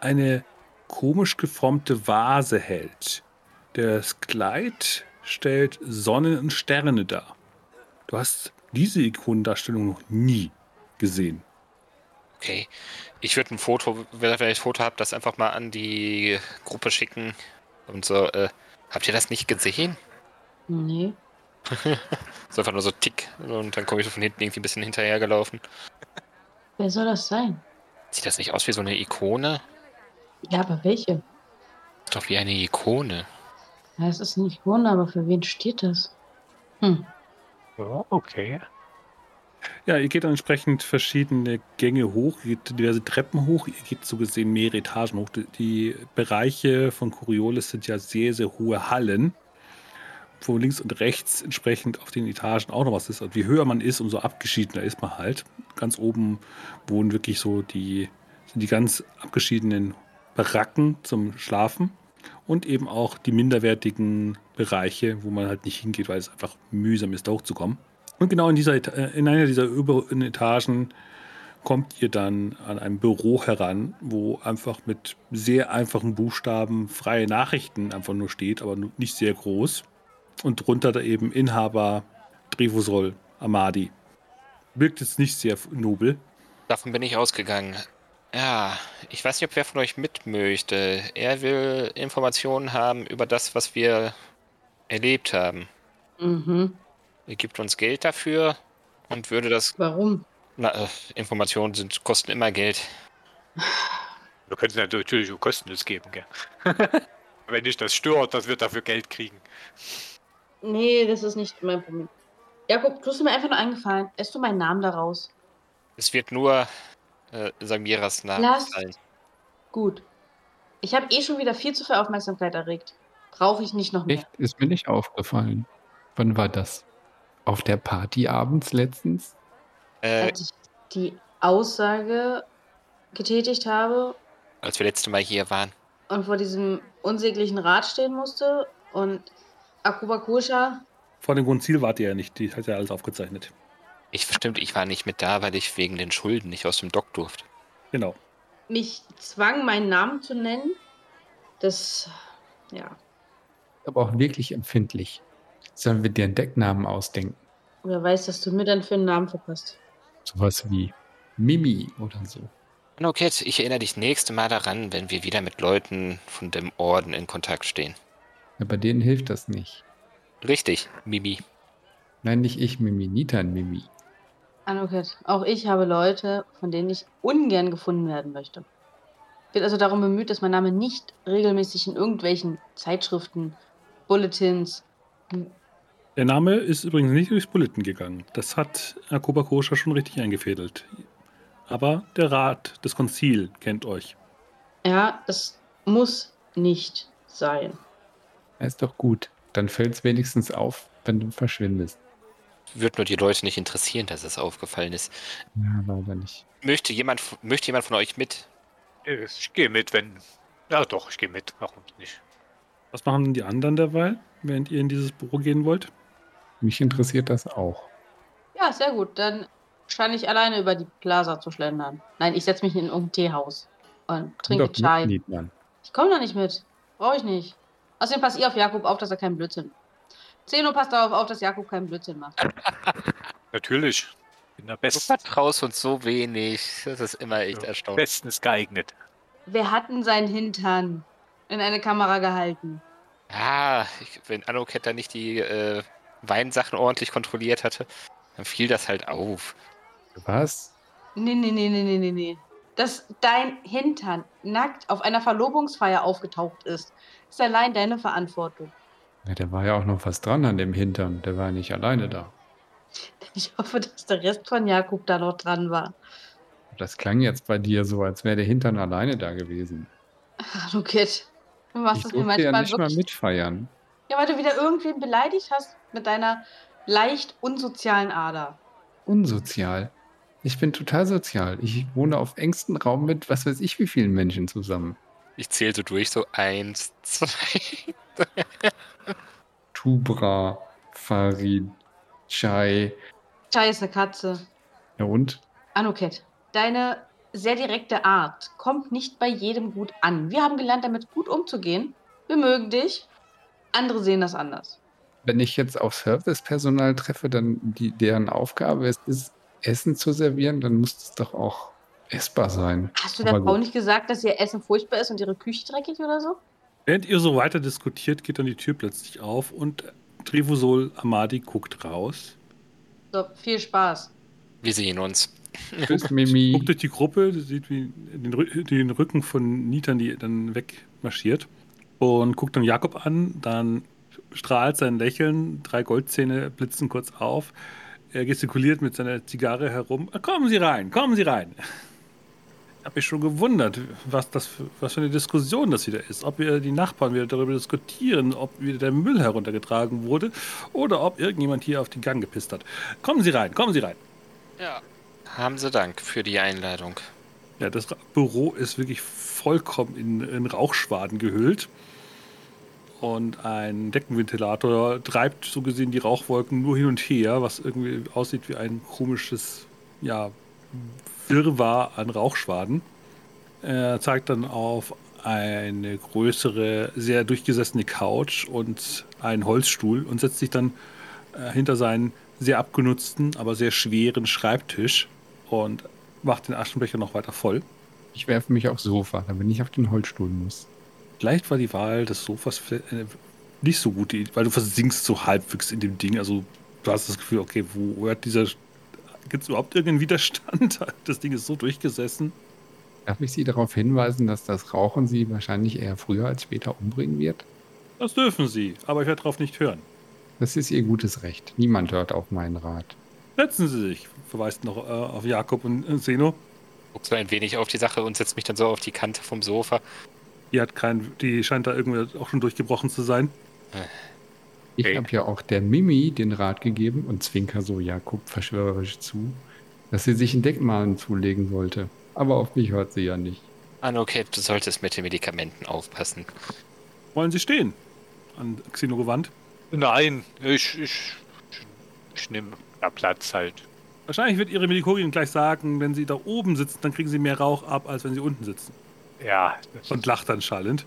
eine komisch geformte Vase hält. Das Kleid stellt Sonnen und Sterne dar. Du hast diese Ikonendarstellung noch nie gesehen. Okay. Ich würde ein Foto, wenn ich ein Foto habe, das einfach mal an die Gruppe schicken. Und so, äh, habt ihr das nicht gesehen? Nee. [LAUGHS] So einfach nur so tick. Und dann komme ich so von hinten irgendwie ein bisschen hinterhergelaufen. Wer soll das sein? Sieht das nicht aus wie so eine Ikone? Ja, aber welche? Ist doch wie eine Ikone. Ja, es ist nicht Wunder, aber für wen steht das? Hm. Ja, okay. Ja, ihr geht dann entsprechend verschiedene Gänge hoch, ihr geht diverse Treppen hoch, ihr geht so gesehen mehrere Etagen hoch. Die- Die Bereiche von Coriolis sind ja sehr, sehr hohe Hallen, wo links und rechts entsprechend auf den Etagen auch noch was ist. Und je höher man ist, umso abgeschiedener ist man halt. Ganz oben wohnen wirklich so die, die ganz abgeschiedenen Baracken zum Schlafen und eben auch die minderwertigen Bereiche, wo man halt nicht hingeht, weil es einfach mühsam ist, da hochzukommen. Und genau in, dieser, äh, in einer dieser oberen Etagen kommt ihr dann an ein Büro heran, wo einfach mit sehr einfachen Buchstaben freie Nachrichten einfach nur steht, aber nicht sehr groß. Und drunter da eben Inhaber Drevusol Amadi. Wirkt jetzt nicht sehr nobel. Davon bin ich ausgegangen. Ja, ich weiß nicht, ob wer von euch mit möchte. Er will Informationen haben über das, was wir erlebt haben. Mhm. Er gibt uns Geld dafür und würde das. Warum? Na, äh, Informationen sind, kosten immer Geld. Wir können es natürlich auch kostenlos geben, gell? [LAUGHS] Wenn dich das stört, dass wir dafür Geld kriegen. Nee, das ist nicht mein Problem. Jakob, tust du mir einfach nur eingefallen. Esst du meinen Namen da raus? Es wird nur äh, Samiras Namen Lasst- fallen. Gut. Ich habe eh schon wieder viel zu viel Aufmerksamkeit erregt. Brauche ich nicht noch mehr. Echt? Ist mir nicht aufgefallen. Wann war das? Auf der Party abends letztens? Äh, Als ich die Aussage getätigt habe als wir letzte Mal hier waren. und vor diesem unsäglichen Rad stehen musste und Akuba Kusha, Vor dem Konzil wart ihr ja nicht, die hat ja alles aufgezeichnet. Ich stimmt, ich war nicht mit da, weil ich wegen den Schulden nicht aus dem Dock durfte. Genau. mich zwang, meinen Namen zu nennen, das, ja, Aber auch wirklich empfindlich. Sollen wir dir einen Decknamen ausdenken? wer weiß, was du mir dann für einen Namen verpasst. Sowas wie Mimi oder so. Okay, ich erinnere dich nächste Mal daran, wenn wir wieder mit Leuten von dem Orden in Kontakt stehen. Ja, bei denen hilft das nicht. Richtig, Mimi. Nein, nicht ich, Mimi, Nitan, Mimi. Anuket, auch ich habe Leute, von denen ich ungern gefunden werden möchte. Bin also darum bemüht, dass mein Name nicht regelmäßig in irgendwelchen Zeitschriften, Bulletins, Der Name ist übrigens nicht durchs Bulletin gegangen. Das hat Akoba Kosha schon richtig eingefädelt. Aber der Rat, das Konzil, kennt euch. ja, das muss nicht sein. Ja, ist doch gut. Dann fällt es wenigstens auf, wenn du verschwindest. Wird nur die Leute nicht interessieren, dass es aufgefallen ist. Ja, leider nicht. Möchte jemand, möchte jemand von euch mit? Äh, Ich gehe mit, wenn. Ja, doch, ich gehe mit. Warum nicht? Was machen denn die anderen derweil, während ihr in dieses Büro gehen wollt? Mich interessiert das auch. Ja, sehr gut. Dann scheine ich alleine über die Plaza zu schlendern. Nein, ich setze mich in irgendein Teehaus und trinke Chai. Ich komme da nicht mit. Brauche ich nicht. Außerdem passt ihr auf Jakob auf, dass er keinen Blödsinn. Zeno passt darauf auf, dass Jakob keinen Blödsinn macht. [LAUGHS] Natürlich. Bin der Du Best, vertraust uns so wenig. Das ist immer echt Ja. erstaunlich. bestens geeignet. Wer hat denn seinen Hintern in eine Kamera gehalten? Ja, ich, wenn Anoket da nicht die äh, Weinsachen ordentlich kontrolliert hatte, dann fiel das halt auf. Was? Nee, nee, nee, nee, nee, nee, nee. Dass dein Hintern nackt auf einer Verlobungsfeier aufgetaucht ist, ist allein deine Verantwortung. Ja, der war ja auch noch was dran an dem Hintern. Der war ja nicht alleine da. Ich hoffe, dass der Rest von Jakob da noch dran war. Das klang jetzt bei dir so, als wäre der Hintern alleine da gewesen. Hallo Kid. Du machst Ich es mir durfte ja manchmal nicht mal wirklich. mitfeiern. Ja, weil du wieder irgendwen beleidigt hast mit deiner leicht unsozialen Ader. Unsozial. Ich bin total sozial. Ich wohne auf engstem Raum mit was weiß ich wie vielen Menschen zusammen. Ich zähle so durch, so eins, [LAUGHS] zwei. Tubra, Farid, Chai. Chai ist eine Katze. Ja und? Anuket, deine sehr direkte Art kommt nicht bei jedem gut an. Wir haben gelernt, damit gut umzugehen. Wir mögen dich. Andere sehen das anders. Wenn ich jetzt auf Servicepersonal treffe, dann die, deren Aufgabe es ist, Essen zu servieren, dann muss es doch auch essbar sein. Hast du der Frau nicht gesagt, dass ihr Essen furchtbar ist und ihre Küche dreckig oder so? Während ihr so weiter diskutiert, geht dann die Tür plötzlich auf und Trivusol Amadi guckt raus. So, viel Spaß. Wir sehen uns. [LAUGHS] Tschüss, Mimi. Guckt durch die Gruppe, sieht wie den, Rü- den Rücken von Nitan, die dann wegmarschiert. Und guckt dann Jakob an, dann strahlt sein Lächeln, drei Goldzähne blitzen kurz auf. Er gestikuliert mit seiner Zigarre herum. "Ah, Kommen Sie rein, kommen Sie rein. Ich habe mich schon gewundert, was, das für, was für eine Diskussion das wieder ist. Ob wir die Nachbarn wieder darüber diskutieren, ob wieder der Müll heruntergetragen wurde oder ob irgendjemand hier auf den Gang gepisst hat. Kommen Sie rein, kommen Sie rein. Ja. Haben Sie Dank für die Einladung. Ja, das Büro ist wirklich vollkommen in, in Rauchschwaden gehüllt. Und ein Deckenventilator treibt so gesehen die Rauchwolken nur hin und her, was irgendwie aussieht wie ein komisches, ja, Wirrwarr an Rauchschwaden. Er zeigt dann auf eine größere, sehr durchgesessene Couch und einen Holzstuhl und setzt sich dann äh, hinter seinen sehr abgenutzten, aber sehr schweren Schreibtisch und macht den Aschenbecher noch weiter voll. Ich werfe mich aufs Sofa, damit ich auf den Holzstuhl muss. Vielleicht war die Wahl des Sofas äh, nicht so gut, weil du versinkst so halbwegs in dem Ding. Also du hast das Gefühl, okay, wo hört dieser. Gibt es überhaupt irgendeinen Widerstand? [LAUGHS] Das Ding ist so durchgesessen. Darf ich Sie darauf hinweisen, dass das Rauchen Sie wahrscheinlich eher früher als später umbringen wird? Das dürfen sie, aber ich werde darauf nicht hören. Das ist Ihr gutes Recht. Niemand hört auf meinen Rat. Setzen Sie sich, verweist noch äh, auf Jakob und äh, Zeno. guck so ein wenig auf die Sache und setze mich dann so auf die Kante vom Sofa. Die hat kein, die scheint da irgendwie auch schon durchgebrochen zu sein. Ich habe ja auch der Mimi den Rat gegeben und zwinker so Jakob verschwörerisch zu, dass sie sich ein Deckmalen zulegen sollte. Aber auf mich hört sie ja nicht. Ah, okay, du solltest mit den Medikamenten aufpassen. Wollen Sie stehen? An Xeno gewandt. Nein, ich, ich, ich nehme ja, Platz halt. Wahrscheinlich wird Ihre Medikologin gleich sagen, wenn Sie da oben sitzen, dann kriegen Sie mehr Rauch ab, als wenn Sie unten sitzen. Ja, das Und lacht dann schallend.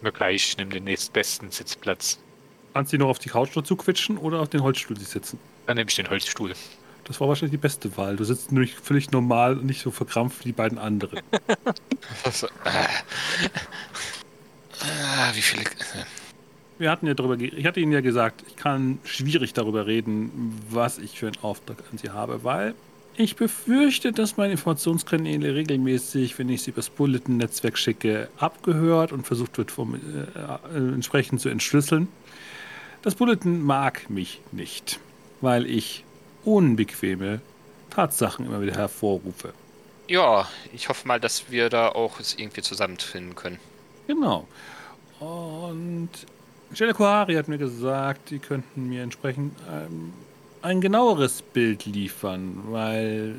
mir [LAUGHS] gleich. Ich nehme den nächstbesten Sitzplatz. Kannst du noch auf die Couch dazu quetschen oder auf den Holzstuhl sich sitzen? Dann nehme ich den Holzstuhl. Das war wahrscheinlich die beste Wahl. Du sitzt nämlich völlig normal und nicht so verkrampft wie die beiden anderen. So, ah. Ah, wie viele. Wir hatten ja darüber, ge- ich hatte Ihnen ja gesagt, ich kann schwierig darüber reden, was ich für einen Auftrag an Sie habe, weil ich befürchte, dass meine Informationskanäle regelmäßig, wenn ich sie übers Bulletin-Netzwerk schicke, abgehört und versucht wird, vom, äh, äh, entsprechend zu entschlüsseln. Das Bulletin mag mich nicht, weil ich unbequeme Tatsachen immer wieder hervorrufe. Ja, ich hoffe mal, dass wir da auch es irgendwie zusammenfinden können. Genau. Und Stella Kohari hat mir gesagt, sie könnten mir entsprechend ähm, ein genaueres Bild liefern, weil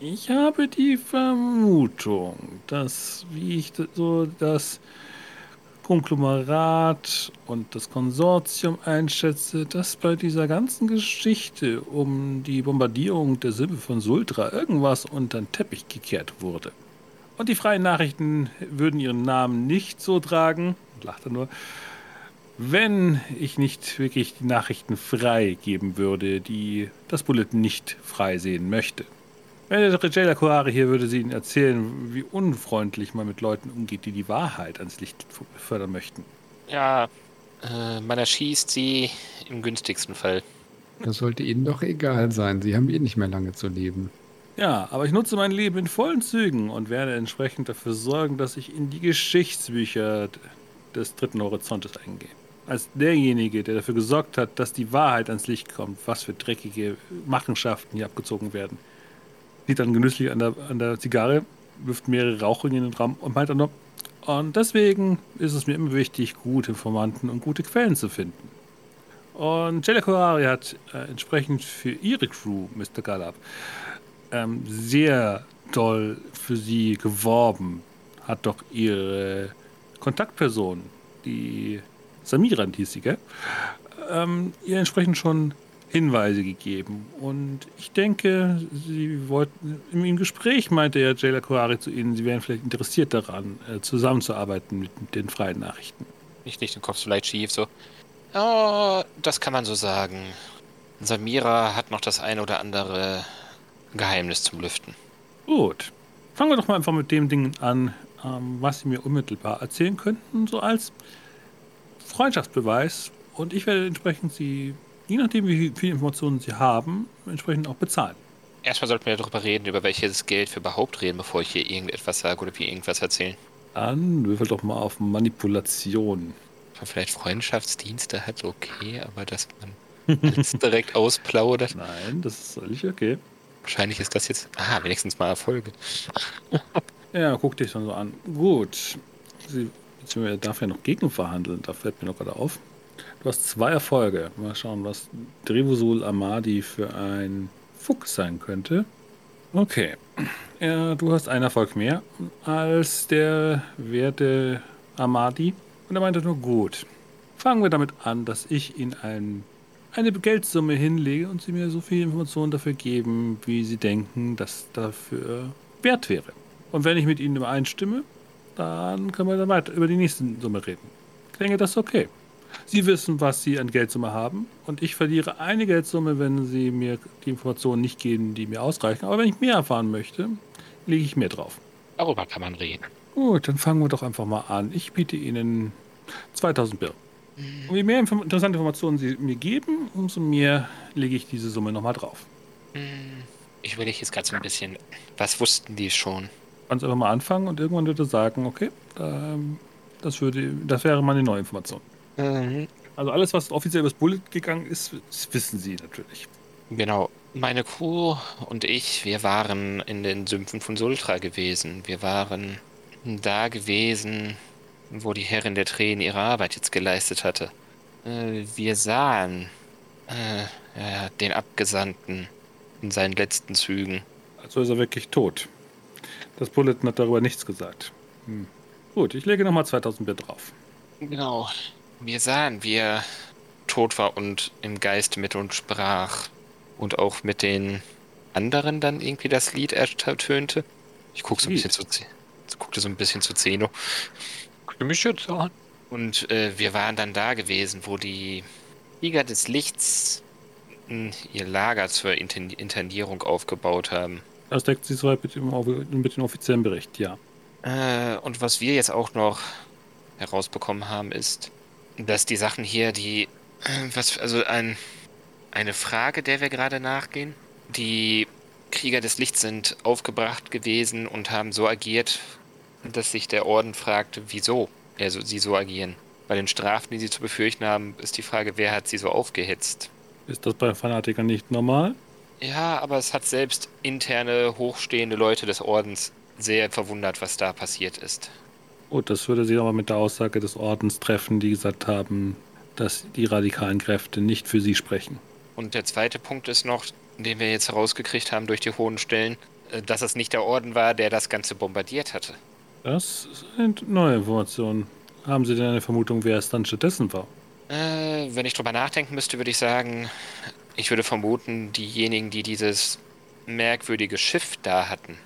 ich habe die Vermutung, dass, wie ich so das Konglomerat und das Konsortium einschätze, dass bei dieser ganzen Geschichte um die Bombardierung der Sippe von Sultra irgendwas unter den Teppich gekehrt wurde. Und die freien Nachrichten würden ihren Namen nicht so tragen, lachte nur, wenn ich nicht wirklich die Nachrichten frei geben würde, die das Bulletin nicht frei sehen möchte. Wenn der Regela Kohari hier würde sie Ihnen erzählen, wie unfreundlich man mit Leuten umgeht, die die Wahrheit ans Licht fördern möchten. Ja, äh, man erschießt sie im günstigsten Fall. Das sollte Ihnen doch egal sein. Sie haben eh nicht mehr lange zu leben. Ja, aber ich nutze mein Leben in vollen Zügen und werde entsprechend dafür sorgen, dass ich in die Geschichtsbücher des dritten Horizontes eingehe. Als derjenige, der dafür gesorgt hat, dass die Wahrheit ans Licht kommt, was für dreckige Machenschaften hier abgezogen werden. Sieht dann genüsslich an der, an der Zigarre, wirft mehrere Rauchringe in den Raum und meint dann noch, und deswegen ist es mir immer wichtig, gute Informanten und gute Quellen zu finden. Und Jellicoe Kohari hat äh, entsprechend für ihre Crew, Mr. Gallup, ähm, sehr doll für sie geworben. Hat doch ihre Kontaktperson, die Samira hieß sie, gell? Ähm, ihr entsprechend schon Hinweise gegeben. Und ich denke, sie wollten, im Gespräch meinte ja Jayla Kohari zu ihnen, sie wären vielleicht interessiert daran, äh, zusammenzuarbeiten mit den freien Nachrichten. Nicht, nicht den Kopf so leicht schief, so. Oh, das kann man so sagen. Samira hat noch das ein oder andere Geheimnis zum Lüften. Gut. Fangen wir doch mal einfach mit dem Ding an, ähm, was Sie mir unmittelbar erzählen könnten, so als Freundschaftsbeweis. Und ich werde entsprechend Sie, je nachdem, wie viele Informationen Sie haben, entsprechend auch bezahlen. Erstmal sollten wir darüber reden, über welches Geld wir überhaupt reden, bevor ich hier irgendetwas sage oder wir irgendwas erzählen. Dann würfel doch mal auf Manipulation. Man vielleicht Freundschaftsdienste hat, okay, aber dass man alles [LAUGHS] direkt ausplaudert. Nein, das ist völlig okay. Wahrscheinlich ist das jetzt. Ah, wenigstens mal Erfolge. [LAUGHS] Ja, guck dich dann so an. Gut. Sie, er darf ja noch gegen verhandeln, da fällt mir noch gerade auf. Du hast zwei Erfolge. Mal schauen, was Drevusul Amadi für ein Fuchs sein könnte. Okay. Ja, du hast einen Erfolg mehr als der werte Amadi. Und er meinte nur, gut. Fangen wir damit an, dass ich Ihnen ein, eine Geldsumme hinlege und Sie mir so viel Informationen dafür geben, wie Sie denken, dass dafür wert wäre. Und wenn ich mit Ihnen übereinstimme, dann können wir dann weiter über die nächste Summe reden. Ich das okay. Sie wissen, was Sie an Geldsumme haben und ich verliere eine Geldsumme, wenn Sie mir die Informationen nicht geben, die mir ausreichen. Aber wenn ich mehr erfahren möchte, lege ich mehr drauf. Darüber kann man reden. Gut, dann fangen wir doch einfach mal an. Ich biete Ihnen 2000 Bill. Und je mehr inform interessante Informationen Sie mir geben, umso mehr lege ich diese Summe nochmal drauf. Hm, Ich überlege jetzt gerade so ein bisschen. Was wussten die schon? Kannst einfach mal anfangen und irgendwann würde sagen, okay, ähm, das, würde, das wäre mal eine neue Information. Mhm. Also alles, was offiziell übers Bullet gegangen ist, das wissen Sie natürlich. Genau. Meine Crew und ich, wir waren in den Sümpfen von Sultra gewesen. Wir waren da gewesen, wo die Herrin der Tränen ihre Arbeit jetzt geleistet hatte. Äh, wir sahen äh, den Abgesandten in seinen letzten Zügen. Also ist er wirklich tot. Das Bulletin hat darüber nichts gesagt. Hm. Gut, ich lege nochmal 2000 Bier drauf. Genau. Wir sahen, wie er tot war und im Geist mit uns sprach. Und auch mit den anderen dann irgendwie das Lied ertönte. Ich gucke so ein bisschen zu, guckte so ein bisschen zu Zeno. Guck du mich jetzt an? Und äh, wir waren dann da gewesen, wo die Krieger des Lichts mh, ihr Lager zur Inten Internierung aufgebaut haben. Das deckt sich soweit mit dem, mit dem offiziellen Bericht, ja. Äh, und was wir jetzt auch noch herausbekommen haben, ist, dass die Sachen hier, die, äh, was, also ein, eine Frage, der wir gerade nachgehen. Die Krieger des Lichts sind aufgebracht gewesen und haben so agiert, dass sich der Orden fragte, wieso also sie so agieren. Bei den Strafen, die sie zu befürchten haben, ist die Frage, wer hat sie so aufgehetzt? Ist das bei Fanatikern nicht normal? Ja, aber es hat selbst interne, hochstehende Leute des Ordens sehr verwundert, was da passiert ist. Gut, das würde sich aber mit der Aussage des Ordens treffen, die gesagt haben, dass die radikalen Kräfte nicht für sie sprechen. Und der zweite Punkt ist noch, den wir jetzt herausgekriegt haben durch die hohen Stellen, äh, dass es nicht der Orden war, der das Ganze bombardiert hatte. Das sind neue Informationen. Haben Sie denn eine Vermutung, wer es dann stattdessen war? Äh, wenn ich drüber nachdenken müsste, würde ich sagen, ich würde vermuten, diejenigen, die dieses merkwürdige Schiff da hatten.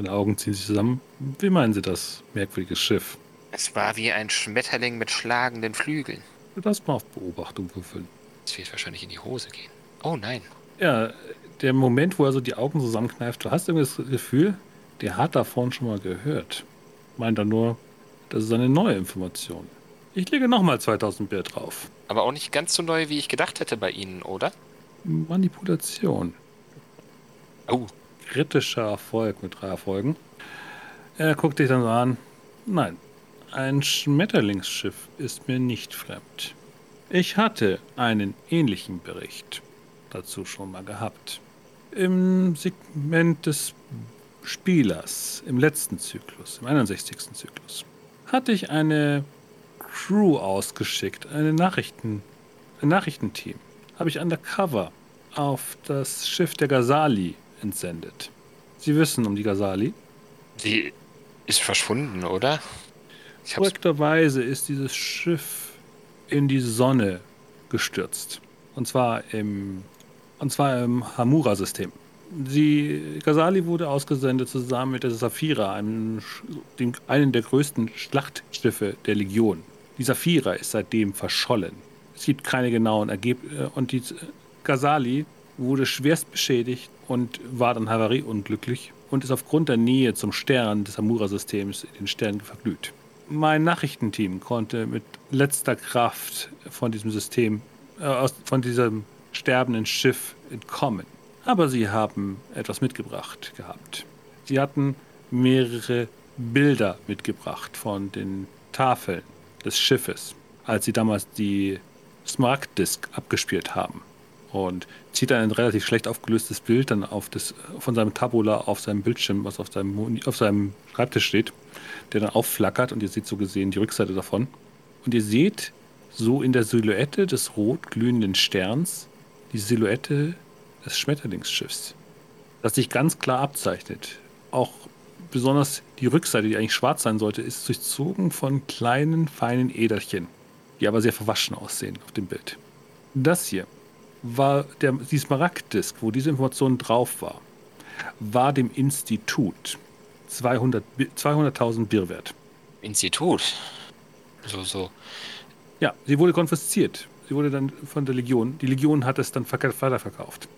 Seine Augen ziehen sich zusammen. Wie meinen Sie das merkwürdige Schiff? Es war wie ein Schmetterling mit schlagenden Flügeln. Das mal auf Beobachtung würfeln. Es wird wahrscheinlich in die Hose gehen. Oh nein. Ja, der Moment, wo er so die Augen zusammenkneift, du hast irgendwie das Gefühl, der hat davon schon mal gehört. Meint er nur, das ist eine neue Information. Ich lege nochmal 2000 Bier drauf. Aber auch nicht ganz so neu, wie ich gedacht hätte bei Ihnen, oder? Manipulation. Oh, Kritischer Erfolg mit drei Erfolgen. Er guckt dich dann so an. Nein, ein Schmetterlingsschiff ist mir nicht fremd. Ich hatte einen ähnlichen Bericht dazu schon mal gehabt. Im Segment des Spielers, im letzten Zyklus, im 61. Zyklus, hatte ich eine Crew ausgeschickt, eine Nachrichten, ein Nachrichtenteam. Habe ich undercover auf das Schiff der Gazali entsendet. Sie wissen um die Gazali. sie ist verschwunden, oder? Korrekterweise ist dieses Schiff in die Sonne gestürzt. Und zwar im, und zwar im Hamura-System. Die Gazali wurde ausgesendet zusammen mit der Saphira, einem, dem, einem der größten Schlachtschiffe der Legion. Die Saphira ist seitdem verschollen. Es gibt keine genauen Ergebnisse. Und die Gazali wurde schwerst beschädigt und war dann havarieunglücklich und ist aufgrund der Nähe zum Stern des Hamura-Systems in den Sternen verglüht. Mein Nachrichtenteam konnte mit letzter Kraft von diesem System, äh, aus, von diesem sterbenden Schiff entkommen. Aber sie haben etwas mitgebracht gehabt. Sie hatten mehrere Bilder mitgebracht von den Tafeln des Schiffes, als sie damals die Smaragd-Disk abgespielt haben. Und zieht dann ein relativ schlecht aufgelöstes Bild dann auf das, von seinem Tabula auf seinem Bildschirm, was auf seinem, auf seinem Schreibtisch steht, der dann aufflackert und ihr seht so gesehen die Rückseite davon. Und ihr seht so in der Silhouette des rot glühenden Sterns die Silhouette des Schmetterlingsschiffs, das sich ganz klar abzeichnet. Auch besonders die Rückseite, die eigentlich schwarz sein sollte, ist durchzogen von kleinen, feinen Äderchen, die aber sehr verwaschen aussehen auf dem Bild. Das hier war der, die Smaragd-Disk, wo diese Information drauf war, war dem Institut 200 Bi- 200.000 Birr wert. Institut. So, so. Ja, sie wurde konfisziert. Sie wurde dann von der Legion. Die Legion hat es dann verk- weiterverkauft,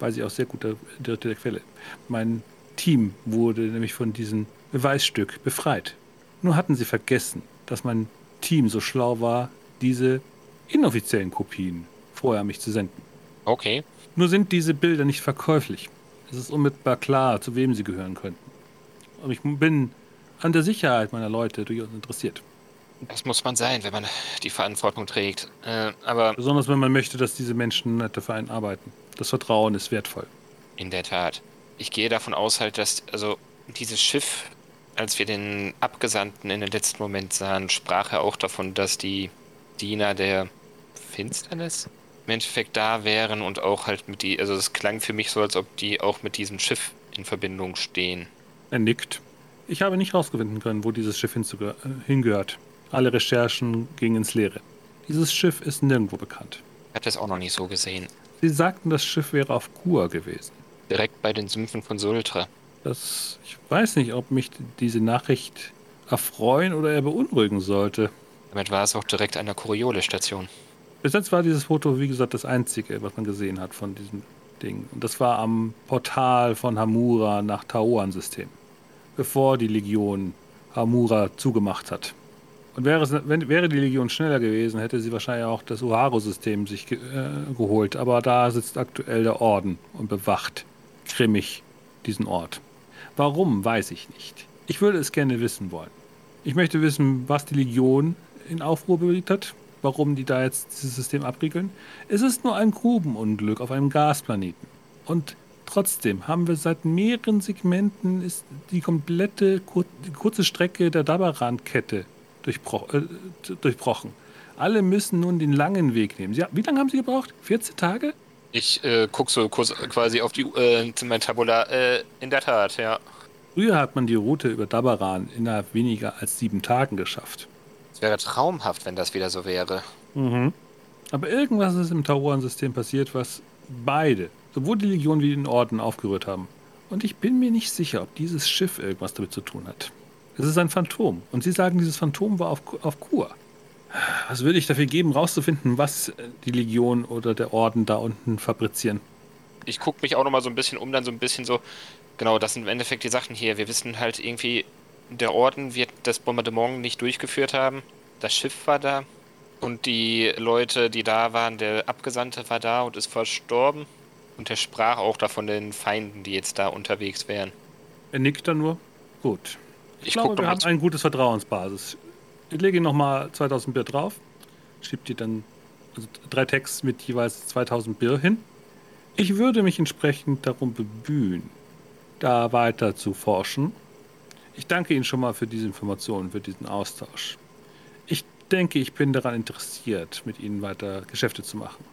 weil sie aus sehr guter dritter Quelle. Mein Team wurde nämlich von diesem Beweisstück befreit. Nur hatten sie vergessen, dass mein Team so schlau war, diese inoffiziellen Kopien vorher mich zu senden. Okay. Nur sind diese Bilder nicht verkäuflich. Es ist unmittelbar klar, zu wem sie gehören könnten. Aber ich bin an der Sicherheit meiner Leute durchaus interessiert. Das muss man sein, wenn man die Verantwortung trägt. Äh, aber Besonders wenn man möchte, dass diese Menschen dafür arbeiten. Das Vertrauen ist wertvoll. In der Tat. Ich gehe davon aus halt, dass, also dieses Schiff, als wir den Abgesandten in den letzten Moment sahen, sprach er auch davon, dass die Diener der Finsternis im Endeffekt da wären und auch halt mit die, also es klang für mich so, als ob die auch mit diesem Schiff in Verbindung stehen. Er nickt. Ich habe nicht herausfinden können, wo dieses Schiff äh, hingehört. Alle Recherchen gingen ins Leere. Dieses Schiff ist nirgendwo bekannt. Ich hatte es auch noch nicht so gesehen. Sie sagten, das Schiff wäre auf Kur gewesen. Direkt bei den Sümpfen von Sultra. Das, ich weiß nicht, ob mich diese Nachricht erfreuen oder eher beunruhigen sollte. Damit war es auch direkt an der Coriolis-Station. Bis jetzt war dieses Foto, wie gesagt, das einzige, was man gesehen hat von diesem Ding. Und das war am Portal von Hamura nach Taoan-System, bevor die Legion Hamura zugemacht hat. Und wäre, es, wenn, wäre die Legion schneller gewesen, hätte sie wahrscheinlich auch das Uharu-System sich ge äh, geholt. Aber da sitzt aktuell der Orden und bewacht grimmig diesen Ort. Warum, weiß ich nicht. Ich würde es gerne wissen wollen. Ich möchte wissen, was die Legion in Aufruhr bewegt hat, warum die da jetzt dieses System abriegeln. Es ist nur ein Grubenunglück auf einem Gasplaneten. Und trotzdem haben wir seit mehreren Segmenten ist die komplette kur die kurze Strecke der Dabaran-Kette durchbro äh, durchbrochen. Alle müssen nun den langen Weg nehmen. Sie, wie lange haben sie gebraucht? 14 Tage? Ich äh, gucke so kurz quasi auf die äh, mein Tabula. Äh, in der Tat, ja. Früher hat man die Route über Dabaran innerhalb weniger als sieben Tagen geschafft. Es wäre traumhaft, wenn das wieder so wäre. Mhm. Aber irgendwas ist im Tauran-System passiert, was beide, sowohl die Legion wie den Orden, aufgerührt haben. Und ich bin mir nicht sicher, ob dieses Schiff irgendwas damit zu tun hat. Es ist ein Phantom. Und sie sagen, dieses Phantom war auf, auf Kur. Was würde ich dafür geben, rauszufinden, was die Legion oder der Orden da unten fabrizieren? Ich gucke mich auch nochmal so ein bisschen um, dann so ein bisschen so. Genau, das sind im Endeffekt die Sachen hier. Wir wissen halt irgendwie, der Orden wird das Bombardement nicht durchgeführt haben. Das Schiff war da. Und die Leute, die da waren, der Abgesandte war da und ist verstorben. Und er sprach auch davon den Feinden, die jetzt da unterwegs wären. Er nickt dann nur. Gut. Ich, Ich glaube, wir haben ein gutes Vertrauensbasis. Ich lege nochmal 2000 Bier drauf. Schiebt die dann also drei Texte mit jeweils 2000 Bier hin. Ich würde mich entsprechend darum bemühen, da weiter zu forschen. Ich danke Ihnen schon mal für diese Informationen, für diesen Austausch. Ich denke, ich bin daran interessiert, mit Ihnen weiter Geschäfte zu machen.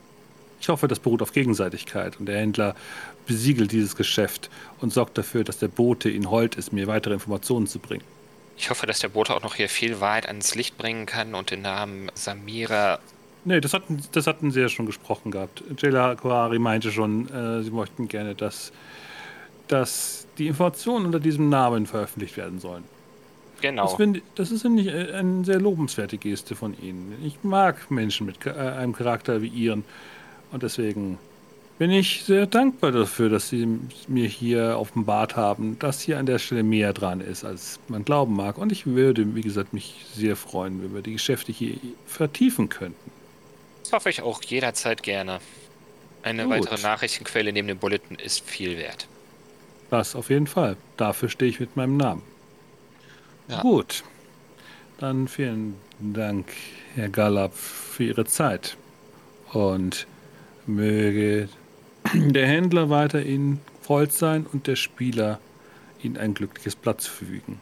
Ich hoffe, das beruht auf Gegenseitigkeit und der Händler besiegelt dieses Geschäft und sorgt dafür, dass der Bote Ihnen hold ist, mir weitere Informationen zu bringen. Ich hoffe, dass der Bote auch noch hier viel Wahrheit ans Licht bringen kann und den Namen Samira. Nee, das hatten, das hatten Sie ja schon gesprochen gehabt. Jayla Kohari meinte schon, äh, Sie möchten gerne, dass, dass die Informationen unter diesem Namen veröffentlicht werden sollen. Genau. Das, find, das ist eine, eine sehr lobenswerte Geste von Ihnen. Ich mag Menschen mit äh, einem Charakter wie Ihren. Und deswegen bin ich sehr dankbar dafür, dass Sie mir hier offenbart haben, dass hier an der Stelle mehr dran ist, als man glauben mag. Und ich würde, wie gesagt, mich sehr freuen, wenn wir die Geschäfte hier vertiefen könnten. Das hoffe ich auch jederzeit gerne. Eine Gut. weitere Nachrichtenquelle neben dem Bulletin ist viel wert. Das auf jeden Fall. Dafür stehe ich mit meinem Namen. Ja. Gut. Dann vielen Dank, Herr Gallab, für Ihre Zeit. Und möge der Händler weiter Ihnen freut sein und der Spieler Ihnen ein glückliches Platz fügen.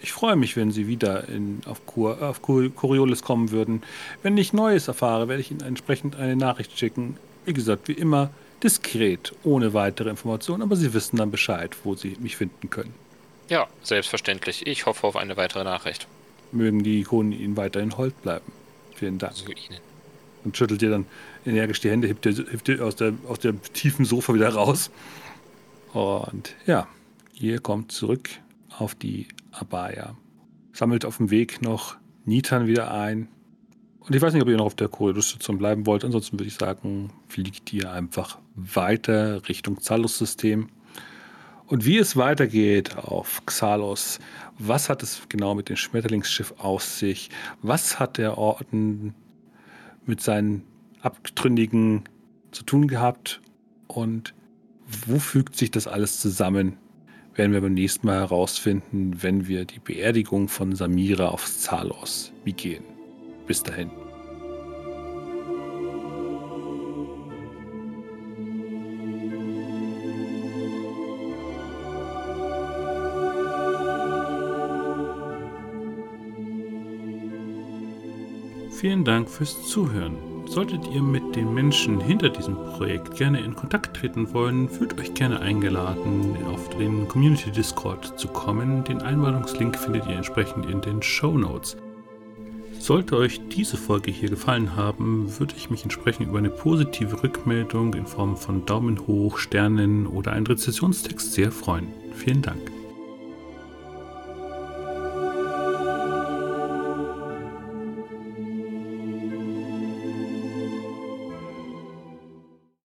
Ich freue mich, wenn Sie wieder in, auf, Kur, auf Coriolis kommen würden. Wenn ich Neues erfahre, werde ich Ihnen entsprechend eine Nachricht schicken. Wie gesagt, wie immer, diskret, ohne weitere Informationen, aber Sie wissen dann Bescheid, wo Sie mich finden können. Ja, selbstverständlich. Ich hoffe auf eine weitere Nachricht. Mögen die Ikonen Ihnen weiterhin hold bleiben. Vielen Dank. Also Ihnen. Und schüttelt ihr dann energisch die Hände, hebt ihr, hebt ihr aus, der, aus dem tiefen Sofa wieder raus. Und ja, ihr kommt zurück auf die Abaya. Sammelt auf dem Weg noch Nitan wieder ein. Und ich weiß nicht, ob ihr noch auf der Korridorstation bleiben wollt. Ansonsten würde ich sagen, fliegt ihr einfach weiter Richtung Zalus-System. Und wie es weitergeht auf Xalos, was hat es genau mit dem Schmetterlingsschiff aus sich? Was hat der Orden mit seinen Abtrünnigen zu tun gehabt? Und wo fügt sich das alles zusammen? Werden wir beim nächsten Mal herausfinden, wenn wir die Beerdigung von Samira auf Zalos begehen. Bis dahin. Vielen Dank fürs Zuhören. Solltet ihr mit den Menschen hinter diesem Projekt gerne in Kontakt treten wollen, fühlt euch gerne eingeladen, auf den Community Discord zu kommen. Den Einladungslink findet ihr entsprechend in den Show Notes. Sollte euch diese Folge hier gefallen haben, würde ich mich entsprechend über eine positive Rückmeldung in Form von Daumen hoch, Sternen oder einen Rezessionstext sehr freuen. Vielen Dank.